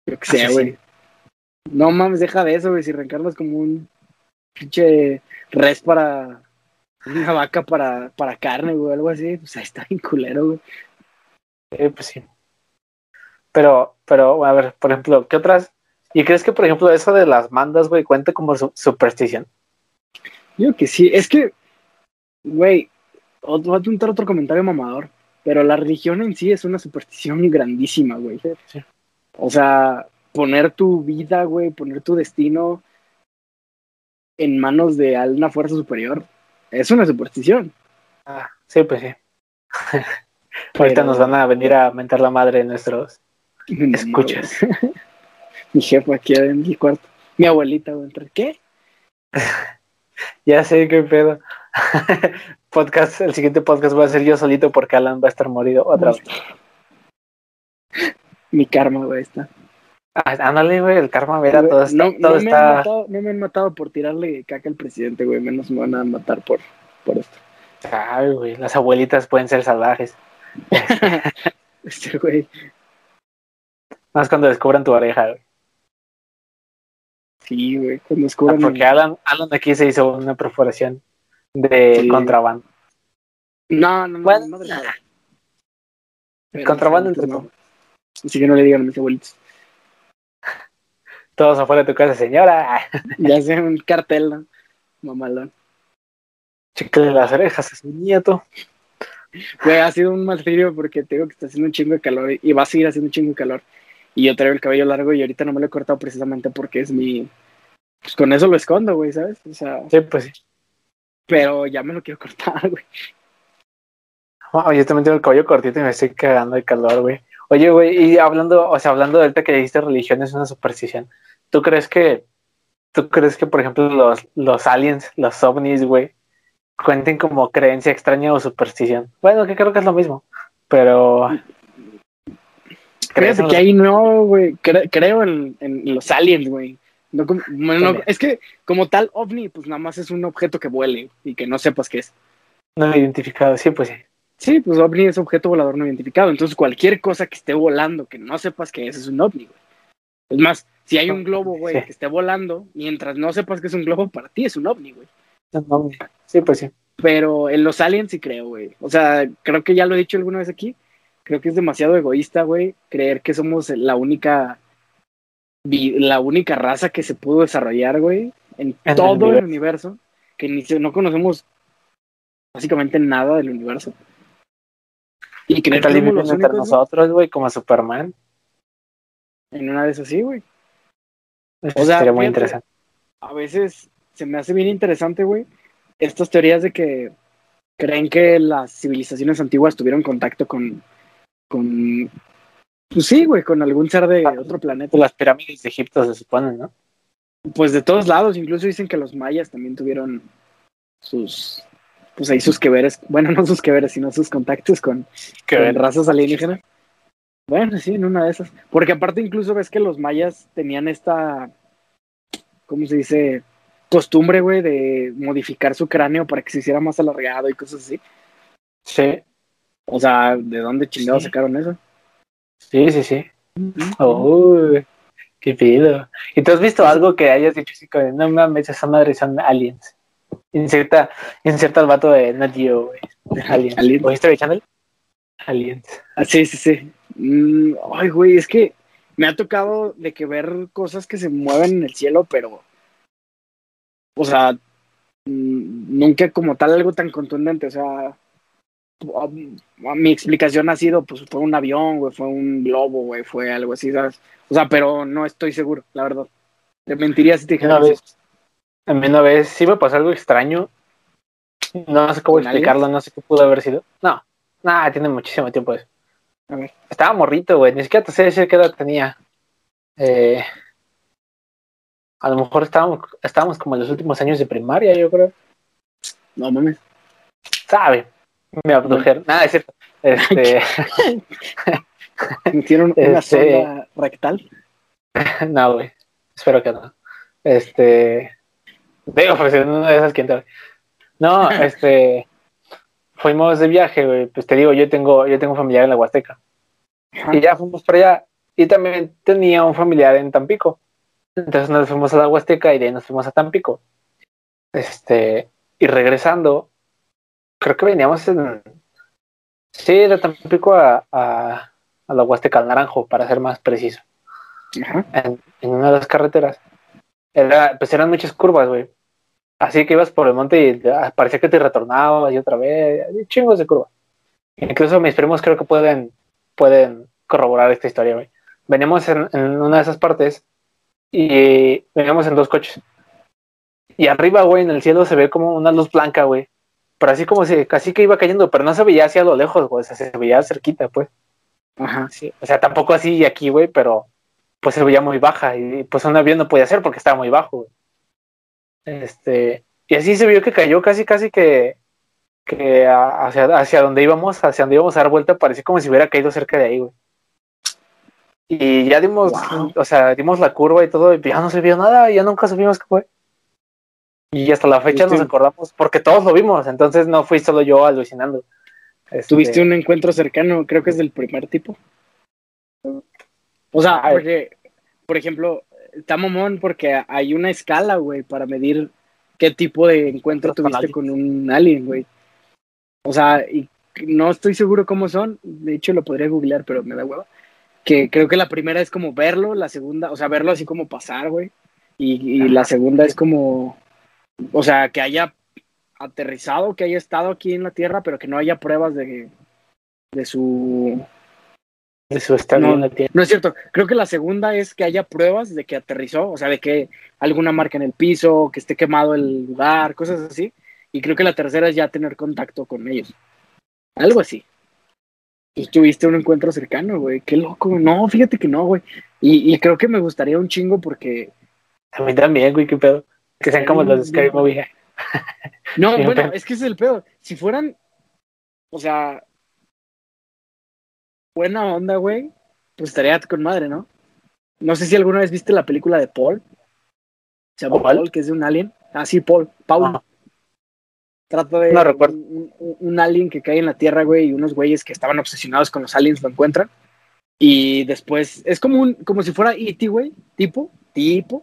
yo que sé, güey. No mames, deja de eso, güey, si reencarnas como un pinche res para una vaca para, para carne, güey, algo así, pues ahí está bien culero, güey. Eh, pues sí. Pero, pero, a ver, por ejemplo, ¿qué otras? ¿Y crees que, por ejemplo, eso de las mandas, güey, cuenta como superstición? Yo que sí, es que, güey, voy a apuntar otro comentario mamador, pero la religión en sí es una superstición grandísima, güey. O sea, poner tu vida, güey, poner tu destino en manos de alguna fuerza superior, es una superstición. Ah, sí, pues sí. Ahorita nos van a venir a mentar la madre nuestros escuchas. Mi jefa aquí en mi cuarto. Mi abuelita va a entrar. ¿Qué? ya sé qué pedo. podcast, el siguiente podcast va a ser yo solito porque Alan va a estar morido otra vez. Mi karma, güey, está. Ah, ándale, güey, el karma, mira, todo, está, no, todo me está... Han matado, no me han matado por tirarle caca al presidente, güey, menos me van a matar por, por esto. Ay, güey, las abuelitas pueden ser salvajes. este güey. Más cuando descubran tu oreja, güey. Sí, güey, cuando descubran. Ah, porque Alan, Alan aquí se hizo una perforación de contrabando. No, no, no, bueno, no de nada. contrabando entre no. Así que no le digan a mis abuelitos. Todos afuera de tu casa, señora. Ya sé, un cartel, ¿no? Mamalón. Chicle las orejas a su nieto. Güey, ha sido un martirio porque tengo que está haciendo un chingo de calor y va a seguir haciendo un chingo de calor. Y yo traigo el cabello largo y ahorita no me lo he cortado precisamente porque es mi. Pues con eso lo escondo, güey, ¿sabes? O sea. Sí, pues sí. Pero ya me lo quiero cortar, güey. Oh, yo también tengo el cabello cortito y me estoy cagando de calor, güey. Oye, güey, y hablando, o sea, hablando de ahorita que dijiste religión es una superstición. ¿Tú crees que, tú crees que, por ejemplo, los, los aliens, los ovnis, güey, cuenten como creencia extraña o superstición? Bueno, que creo que es lo mismo, pero... ¿Crees que ahí no, güey? creo en, en, los aliens, güey. No, es que como tal ovni, pues nada más es un objeto que vuele y que no sepas qué es. No identificado, sí, pues sí. Sí, pues ovni es objeto volador no identificado. Entonces cualquier cosa que esté volando que no sepas qué es, es un ovni, güey. Es más, si hay un globo, güey, que esté volando, mientras no sepas que es un globo, para ti es un ovni, güey. Sí, pues sí. Pero en los aliens sí creo, güey. O sea, creo que ya lo he dicho alguna vez aquí. Creo que es demasiado egoísta, güey, creer que somos la única la única raza que se pudo desarrollar, güey, en, todo el universo, que ni no conocemos básicamente nada del universo. Y creer que somos entre nosotros, güey, como Superman. En una de esas sí, güey. O sea, sería muy interesante. A veces se me hace bien interesante, güey, estas teorías de que creen que las civilizaciones antiguas tuvieron contacto con, con pues sí, güey, con algún ser de otro planeta. Las pirámides de Egipto se suponen, ¿no? Pues de todos lados, incluso dicen que los mayas también tuvieron sus, pues ahí sus que veres, bueno, no sus que veres, sino sus contactos con, con razas alienígenas. Bueno, sí, en una de esas. Porque aparte incluso ves que los mayas tenían esta, ¿cómo se dice? Costumbre, güey, de modificar su cráneo para que se hiciera más alargado y cosas así. Sí. O sea, ¿de dónde chingados sacaron eso? Sí, sí, sí. Uy, qué pido. ¿Y tú has visto algo que hayas dicho así como, no mames, esa madre son aliens? Inserta, inserta el vato de Nat Geo, güey. Aliens. Aliens. ¿O History Channel? Aliens. Ah, sí, sí, sí. Mm, ay, güey, es que me ha tocado de que ver cosas que se mueven en el cielo, pero. O sea, mm, nunca como tal algo tan contundente. O sea, mi explicación ha sido, pues fue un avión, güey, fue un globo, güey, fue algo así, ¿sabes? O sea, pero no estoy seguro, la verdad. Te mentiría si te dijera Una vez, a mí una vez sí me pasó algo extraño. No sé cómo ¿Con explicarlo, no sé qué pudo haber sido. No, nada, tiene muchísimo tiempo eso. A ver. Estaba morrito, güey, ni siquiera te sé decir qué edad tenía. Eh, a lo mejor estábamos, estábamos como en los últimos años de primaria, yo creo. No mames. Sabe, me abdujeron. Nada, es cierto. Este, ¿Metieron una Este- rectal? no, güey. Espero que no. Este. Digo, pues una de esas quién sabe. No, este. Fuimos de viaje, güey. Pues te digo, yo tengo, yo tengo un familiar en la Huasteca. Ajá. Y ya fuimos para allá. Y también tenía un familiar en Tampico. Entonces nos fuimos a la Huasteca y de ahí nos fuimos a Tampico. Este. Y regresando, creo que veníamos en. Sí, de Tampico a, a, a la Huasteca, al Naranjo, para ser más preciso Ajá. en, en una de las carreteras. Era, pues eran muchas curvas, güey. Así que ibas por el monte y parecía que te retornabas y otra vez, chingos de curva. Incluso mis primos creo que pueden, pueden corroborar esta historia, güey. Veníamos en, en una de esas partes y veníamos en dos coches. Y arriba, güey, en el cielo se ve como una luz blanca, güey. Pero así como si casi que iba cayendo, pero no se veía hacia lo lejos, güey. O sea, se veía cerquita, pues. Ajá. Sí, o sea, tampoco así aquí, güey, pero pues se veía muy baja y pues un avión no podía ser porque estaba muy bajo, güey. Este, y así se vio que cayó casi, casi que, que hacia, hacia donde íbamos, hacia donde íbamos a dar vuelta, parecía como si hubiera caído cerca de ahí, güey. Y ya dimos, Wow. o sea, dimos la curva y todo, y ya no se vio nada, ya nunca supimos qué fue. Y hasta la fecha nos acordamos, porque todos lo vimos, entonces no fui solo yo alucinando. Este, Tuviste un encuentro cercano, creo que es del primer tipo. O sea, porque, por ejemplo, está mamón porque hay una escala, güey, para medir qué tipo de encuentro tuviste con un alien, güey. O sea, y no estoy seguro cómo son, de hecho lo podría googlear, pero me da hueva. Que creo que la primera es como verlo, la segunda, o sea, verlo así como pasar, güey. Y, y la segunda es como, o sea, que haya aterrizado, que haya estado aquí en la Tierra, pero que no haya pruebas de, de su... de su estado No. en la tierra. No es cierto, creo que la segunda es que haya pruebas de que aterrizó, o sea, de que alguna marca en el piso, que esté quemado el lugar, cosas así. Y creo que la tercera es ya tener contacto con ellos. Algo así. Y tuviste un encuentro cercano, güey. Qué loco. No, fíjate que no, güey. Y, y creo que me gustaría un chingo porque... A mí también, güey, qué pedo. Que sean como los de Scary Movie. No, Bien, bueno, es que ese es el pedo. Si fueran, o sea, buena onda, güey, pues estaría con madre, ¿no? No sé si alguna vez viste la película de Paul. Se llama. Paul, que es de un alien. Ah, sí, Paul. Paul. Ah. Trata de No recuerdo. Un, un- un alien que cae en la Tierra, güey, y unos güeyes que estaban obsesionados con los aliens lo encuentran. Y después es como un, como si fuera E.T., güey, tipo, tipo.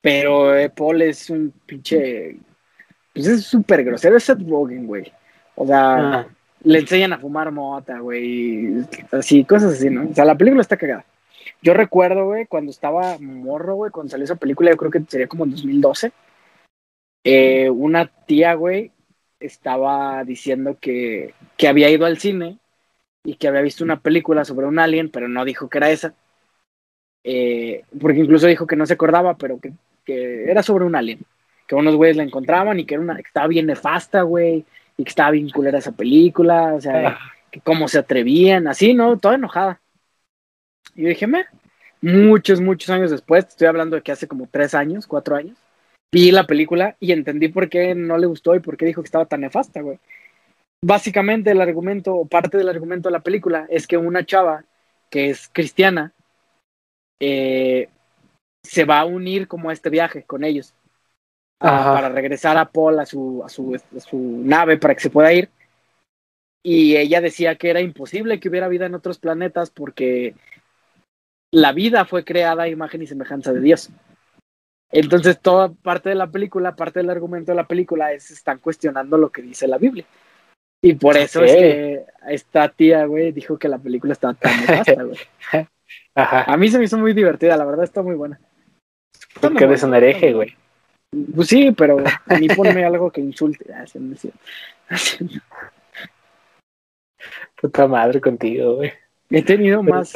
Pero eh, Paul es un pinche. Pues es súper grosero, es Seth Rogen, güey. O sea, Ah, le enseñan a fumar mota, güey. Así, cosas así, ¿no? O sea, la película está cagada. Yo recuerdo, güey, cuando estaba morro, güey, cuando salió esa película, yo creo que sería como en 2012. eh, una tía, güey, estaba diciendo que, que había ido al cine y que había visto una película sobre un alien, pero no dijo que era esa. Eh, porque incluso dijo que no se acordaba, pero que, que era sobre un alien. Que unos güeyes la encontraban y que, era una, que estaba bien nefasta, güey, y que estaba bien culera esa película, o sea, que cómo se atrevían, así, ¿no? Toda enojada. Y yo dije, me, muchos, muchos años después, estoy hablando de que hace como tres años, cuatro años, vi la película y entendí por qué no le gustó y por qué dijo que estaba tan nefasta, güey. Básicamente el argumento, o parte del argumento de la película, es que una chava que es cristiana eh, se va a unir como a este viaje con ellos a- para regresar a Paul a su, a, su, a su nave para que se pueda ir. Y ella decía que era imposible que hubiera vida en otros planetas porque la vida fue creada a imagen y semejanza de Dios. Entonces, toda parte de la película, parte del argumento de la película es están cuestionando lo que dice la Biblia. Y por eso es que esta tía, güey, dijo que la película estaba tan nefasta, güey. Ajá. A mí se me hizo muy divertida, la verdad está muy buena. Porque eres un hereje, güey. Pues sí, pero a mí ponme algo que insulte. Ah, Puta madre contigo, güey. He tenido más,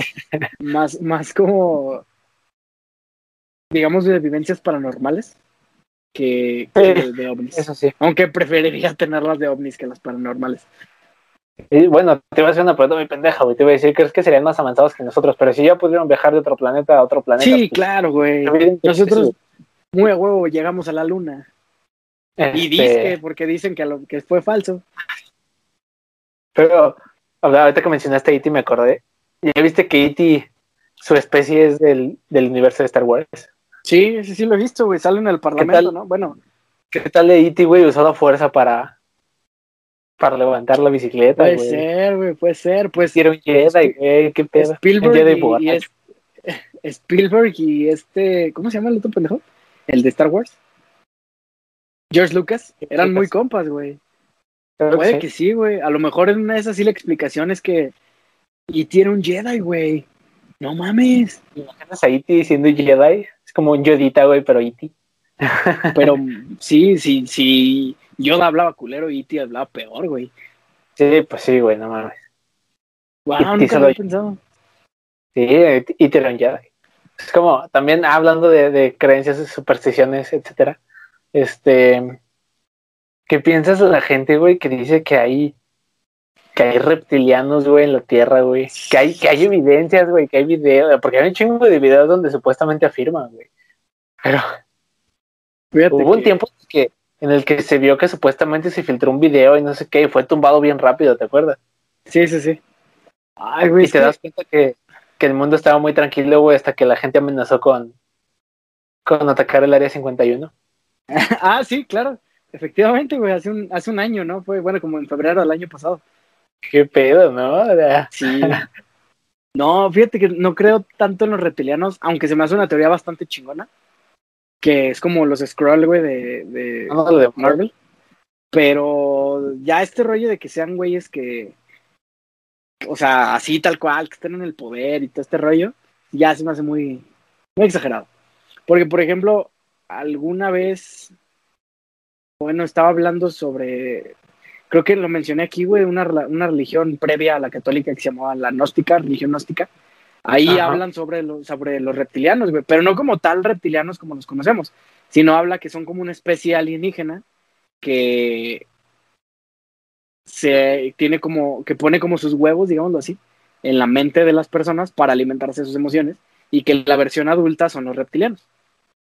más, más como, digamos, de vivencias paranormales que, de, ovnis. Eso sí. Aunque preferiría tenerlas de ovnis que las paranormales. Y bueno, te iba a hacer una pregunta muy pendeja, güey. Te iba a decir que es que serían más avanzados que nosotros, pero si ya pudieron viajar de otro planeta a otro planeta. Sí, pues, claro, güey. Nosotros, muy a huevo, llegamos a la luna. Y este dice, porque dicen que, lo, que fue falso. Pero, ahorita que mencionaste a E.T. me acordé. ¿Ya viste que E.T. su especie es del, del universo de Star Wars? Sí, sí, sí lo he visto, güey. Sale en el Parlamento, ¿no? Bueno. ¿Qué tal de E.T., güey? Usó la fuerza para, para levantar la bicicleta, Puede ser, güey, puede ser. Pues, Quiero un Jedi, güey, qué pedo. Spielberg y, y Spielberg y este... ¿Cómo se llama el otro pendejo? El de Star Wars. George Lucas. Eran muy compas, güey. Puede que sí, güey. A lo mejor en una de esas sí la explicación es que... Y tiene un Jedi, güey. No mames. ¿Imaginas a E.T. siendo Jedi? como un Yodita, güey, pero E.T. pero sí, sí, sí. Yoda hablaba culero y E.T. hablaba peor, güey. Sí, pues sí, güey, no mames. Wow, nunca lo había pensado. Sí, E.T. era un Jedi. Es como, también hablando de, de creencias, supersticiones, etcétera. Este. ¿Qué piensas de la gente, güey, que dice que hay que hay reptilianos, güey, en la Tierra, güey. Que hay, que hay evidencias, güey, que hay videos, porque hay un chingo de videos donde supuestamente afirman, güey. Pero hubo un tiempo que, en el que se vio que supuestamente se filtró un video y no sé qué, y fue tumbado bien rápido, ¿te acuerdas? Sí, sí, sí. Ay, güey. Y te das cuenta que, que el mundo estaba muy tranquilo, güey, hasta que la gente amenazó con, con atacar el área 51. ah, sí, claro. Efectivamente, güey, hace un, hace un año, ¿no? Fue, bueno, como en febrero del año pasado. Qué pedo, ¿no? Sí. No, fíjate que no creo tanto en los reptilianos, aunque se me hace una teoría bastante chingona. Que es como los scroll, güey, de, de, de Marvel. Pero ya este rollo de que sean güeyes que. O sea, así tal cual, que estén en el poder y todo este rollo, ya se me hace muy, muy exagerado. Porque, por ejemplo, alguna vez. Bueno, estaba hablando sobre creo que lo mencioné aquí, güey, una, una religión previa a la católica que se llamaba la gnóstica, religión gnóstica. Ahí hablan sobre, sobre los reptilianos, güey, pero no como tal reptilianos como los conocemos, sino habla que son como una especie alienígena que se tiene como, que pone como sus huevos, digámoslo así, en la mente de las personas para alimentarse de sus emociones y que la versión adulta son los reptilianos.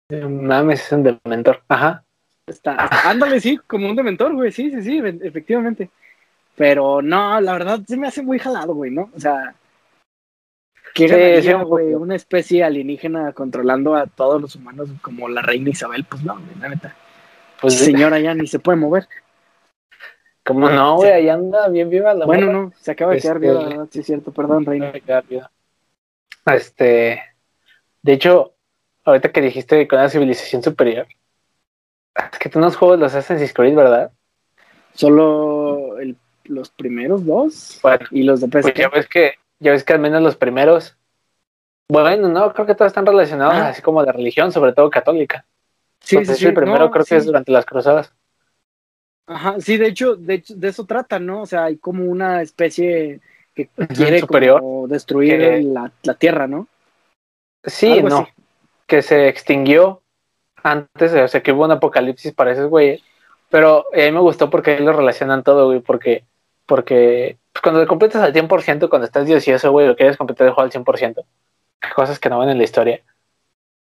Mames, es un dementor. Ajá. Está, ándale, sí, como un dementor, güey, sí, sí, sí, efectivamente. Pero no, la verdad se me hace muy jalado, güey, ¿no? O sea, ¿qué sí, güey? Una especie alienígena controlando a todos los humanos como la reina Isabel, pues no, güey, la neta. Pues señora ya ni se puede mover. Como no, güey, ahí anda bien viva la Bueno, no, se acaba de quedar viva, la verdad, sí es cierto, perdón, reina. Este, de hecho, ahorita que dijiste con una civilización superior, es que tú no juegos los Assassin's Creed, ¿verdad? Solo el, los primeros dos. Bueno, y los de PS. Pues ya ves que, ya ves que al menos los primeros. Bueno, no, creo que todos están relacionados, ah. así como de religión, sobre todo católica. Sí, sí, sí, El primero creo que es durante las cruzadas. Ajá, sí, de hecho, de hecho, de eso trata, ¿no? O sea, hay como una especie que quiere Superior, como destruir la, la, tierra, ¿no? Sí, no. Que se extinguió antes, o sea, que hubo un apocalipsis para esos güeyes, pero a mí me gustó porque ahí lo relacionan todo, güey, porque, porque pues, cuando lo completas al 100%, cuando estás diocioso, güey, lo quieres completar el juego al 100%, cosas que no van en la historia.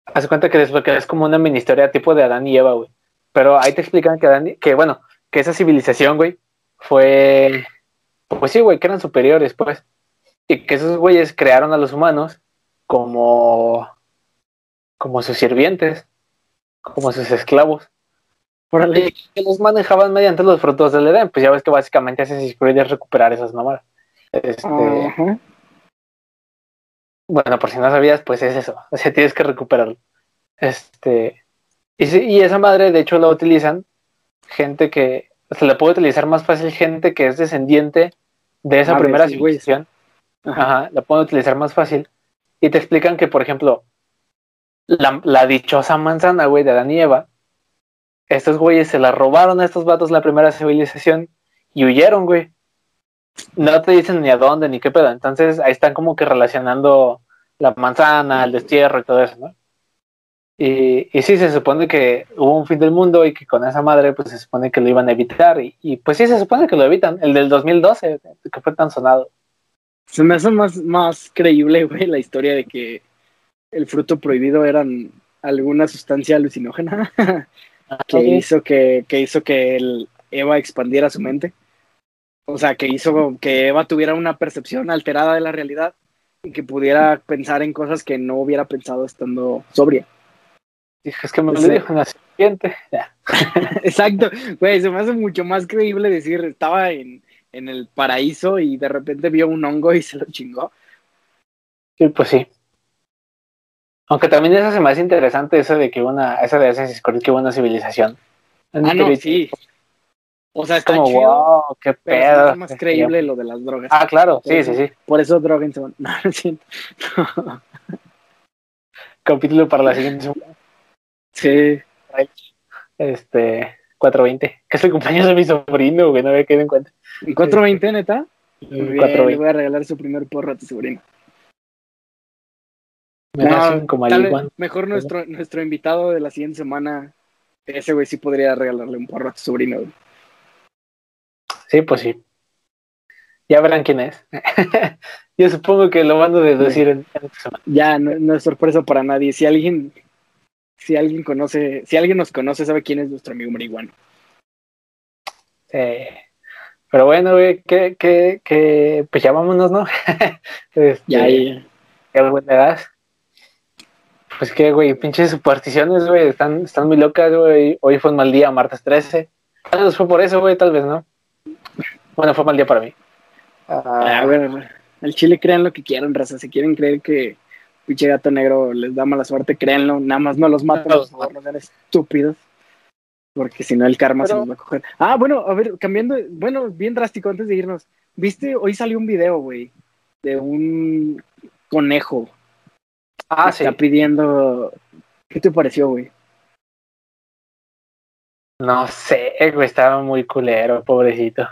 Haz cuenta que después que es como una mini historia tipo de Adán y Eva, güey. Pero ahí te explican que Adán, que bueno, que esa civilización, güey, fue, pues sí, güey, que eran superiores, pues. Y que esos güeyes crearon a los humanos como, como sus sirvientes como sus esclavos. Y que los manejaban mediante los frutos del Edén. Pues ya ves que básicamente Assassin's Creed es recuperar esas mamadas. Este, bueno, por si no sabías, pues es eso. O sea, tienes que recuperarlo. Este. Y, y esa madre, de hecho, la utilizan gente que se le puede utilizar más fácil gente que es descendiente de esa primera civilización. Ajá. la pueden utilizar más fácil. Y te explican que, por ejemplo, la, la dichosa manzana, güey, de Adán y Eva, estos güeyes se la robaron a estos vatos la primera civilización y huyeron, güey. No te dicen ni a dónde ni qué pedo. Entonces ahí están como que relacionando la manzana, el destierro y todo eso, ¿no? Y, y, sí, se supone que hubo un fin del mundo y que con esa madre, pues se supone que lo iban a evitar. Y, y pues sí, se supone que lo evitan. El del 2012, que fue tan sonado. Se me hace más, más creíble, güey, la historia de que el fruto prohibido eran alguna sustancia alucinógena que, hizo que, que hizo que el Eva expandiera su mente. O sea, que hizo que Eva tuviera una percepción alterada de la realidad y que pudiera pensar en cosas que no hubiera pensado estando sobria. Es que me lo dijo en la siguiente. Exacto, güey, se me hace mucho más creíble decir, estaba en, en el paraíso y de repente vio un hongo y se lo chingó. Sí, pues sí. Aunque también eso se me hace interesante, eso de que una, eso de Assassin's Creed que una civilización. Ah, no, sí. O sea, es como, chido, wow, qué pedo. Es más creíble lo de las drogas. Ah, claro, sí, sí, sí. Por eso droguense. No, lo siento. Capítulo para la siguiente semana. Sí. Este, 420. Que es el cumpleaños de mi sobrino, que no había quedado en cuenta. ¿Y 420, neta? Bien, le voy a regalar su primer porro a tu sobrino. No, como mejor nuestro, nuestro invitado de la siguiente semana, ese güey sí podría regalarle un porro a tu sobrino. Sí, pues sí. Ya verán quién es. Yo supongo que lo van a deducir en, semana. Ya, no, no, es sorpresa para nadie. Si alguien, si alguien conoce, si alguien nos conoce, sabe quién es nuestro amigo marihuano. pero bueno, güey, que, que, que, pues ya vámonos, ¿no? este, ya, ya. ¿Qué buena edad? Pues que, güey, pinches supersticiones, güey, están, están muy locas, güey. Hoy fue un mal día, martes 13. Tal vez fue por eso, güey, tal vez, ¿no? Bueno, fue mal día para mí. Ah, bueno, el chile crean lo que quieran, raza. Si quieren creer que pinche gato negro les da mala suerte, créanlo. Nada más no los maten, por favor, no sean estúpidos. Porque si no, el karma se los va a coger. Ah, bueno, a ver, cambiando, bueno, bien drástico antes de irnos. ¿Viste? Hoy salió un video, güey, de un conejo Ah, sí. Está pidiendo. ¿Qué te pareció, güey? No sé, güey, estaba muy culero, pobrecito.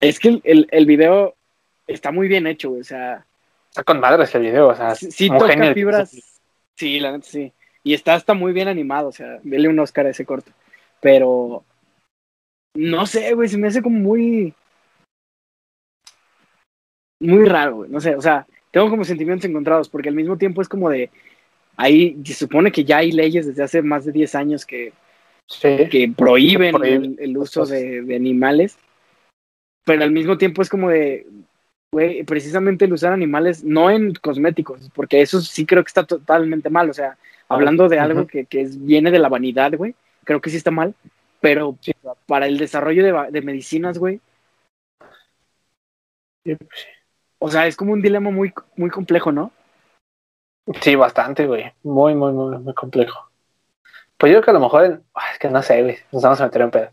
Es que el, el, video está muy bien hecho, güey, o sea. Está con madre ese video, o sea. Sí, toca fibras. Sí, la neta sí. Y está, está muy bien animado, o sea, dele un Oscar a ese corto. Pero. No sé, güey, se me hace como muy. Muy raro, güey. No sé, o sea, tengo como sentimientos encontrados, porque al mismo tiempo es como de, ahí se supone que ya hay leyes desde hace más de 10 años que, que prohíben el, uso de, animales, pero al mismo tiempo es como de, güey, precisamente el usar animales, no en cosméticos, porque eso sí creo que está totalmente mal, o sea, hablando de algo que, que viene de la vanidad, güey, creo que sí está mal, pero para el desarrollo de, de medicinas, güey, sí, o sea, es como un dilema muy, muy complejo, ¿no? Sí, bastante, güey. Muy, muy, muy, muy complejo. Pues yo creo que a lo mejor, es que no sé, güey, nos vamos a meter en pedo.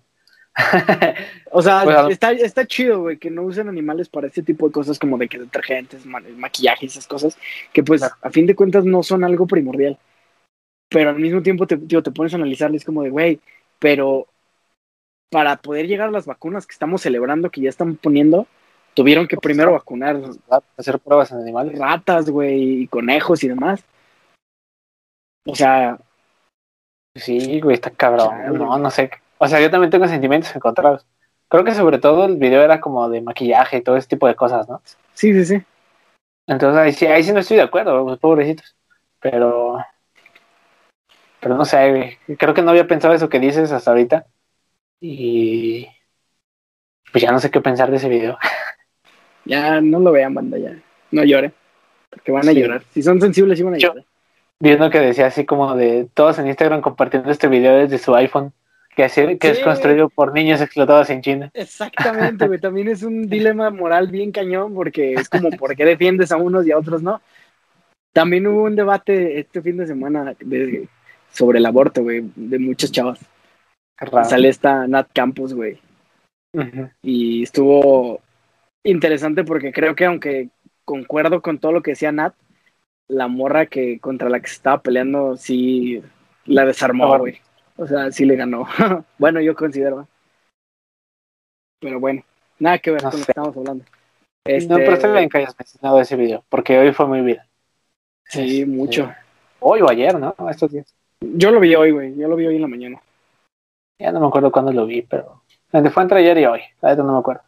O sea, pues, está, está chido, güey, que no usen animales para este tipo de cosas como de que detergentes, maquillaje y esas cosas, que pues a fin de cuentas no son algo primordial. Pero al mismo tiempo te, te pones a analizarles como de, güey, pero para poder llegar a las vacunas que estamos celebrando, que ya están poniendo, tuvieron que primero vacunar. Hacer pruebas en animales. Ratas, güey, y conejos y demás. O sea. Sí, güey, está cabrón. no, no sé. O sea, yo también tengo sentimientos encontrados. Creo que sobre todo el video era como de maquillaje y todo ese tipo de cosas, ¿no? Sí, sí, sí. Entonces ahí sí, ahí sí no estoy de acuerdo, los pobrecitos. Pero. Pero no sé. Creo que no había pensado eso que dices hasta ahorita. Y. Pues ya no sé qué pensar de ese video. Ya no lo vean, banda, ya. No llore. Porque van a llorar. Si son sensibles, sí van a llorar. Viendo que decía así como de todos en Instagram compartiendo este video desde su iPhone, que, es construido por niños explotados en China. Exactamente, güey. También es un dilema moral bien cañón, porque es como, ¿por qué defiendes a unos y a otros no? También hubo un debate este fin de semana de sobre el aborto, güey, de muchas chavas. Sale esta Nat Campos, güey. Y estuvo interesante porque creo que aunque concuerdo con todo lo que decía Nat, la morra que contra la que se estaba peleando sí la desarmó, güey. O sea, sí le ganó. bueno, yo considero. Pero bueno, nada que ver con lo que estamos hablando. Este... No, pero está bien que hayas mencionado ese video, porque hoy fue muy bien. Sí, mucho. Hoy o ayer, ¿no? Estos días. Yo lo vi hoy, güey. Yo lo vi hoy en la mañana. Ya no me acuerdo cuándo lo vi, pero. Fue entre ayer y hoy. A no me acuerdo.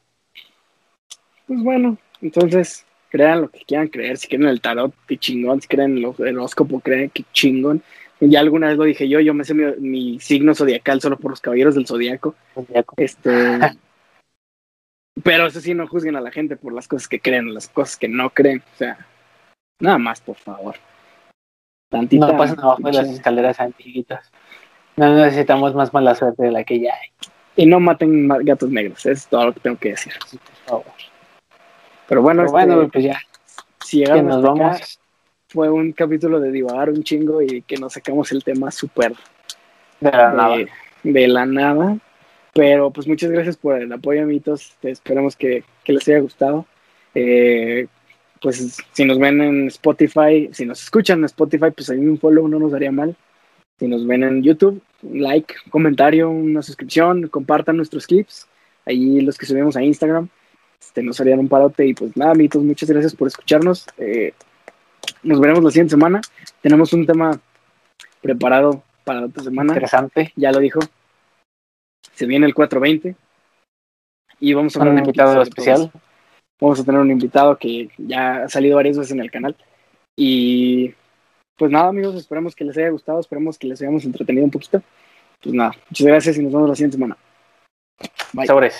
Pues bueno, entonces, crean lo que quieran creer. Si quieren el tarot, qué chingón. Si creen el horóscopo, creen que chingón. Ya alguna vez lo dije yo, yo me sé mi, signo zodiacal solo por los caballeros del zodiaco. Este. pero eso sí, no juzguen a la gente por las cosas que creen, las cosas que no creen. O sea, nada más, por favor. Tantita, no pasen abajo de las escaleras antiguitas. No necesitamos más mala suerte de la que ya hay. Y no maten gatos negros, es todo lo que tengo que decir. por favor. Pero bueno, bueno este, pues ya. Si llegamos nos vamos. Fue un capítulo de divagar un chingo y que nos sacamos el tema súper de la nada. De la nada. Pero pues muchas gracias por el apoyo, amiguitos. Esperemos que, que les haya gustado. Eh, pues si nos ven en Spotify, si nos escuchan en Spotify, pues ahí un follow no nos daría mal. Si nos ven en YouTube, un like, un comentario, una suscripción, compartan nuestros clips. Ahí los que subimos a Instagram, este, nos harían un parote. Y pues nada, amiguitos, muchas gracias por escucharnos. Eh, nos veremos la siguiente semana. Tenemos un tema preparado para la otra semana. Interesante. Ya lo dijo. Se viene el 420. Y vamos a ver un invitado especial. Vamos a tener un invitado que ya ha salido varias veces en el canal. Y pues nada, amigos, esperemos que les haya gustado, esperemos que les hayamos entretenido un poquito. Pues nada, muchas gracias y nos vemos la siguiente semana. Bye.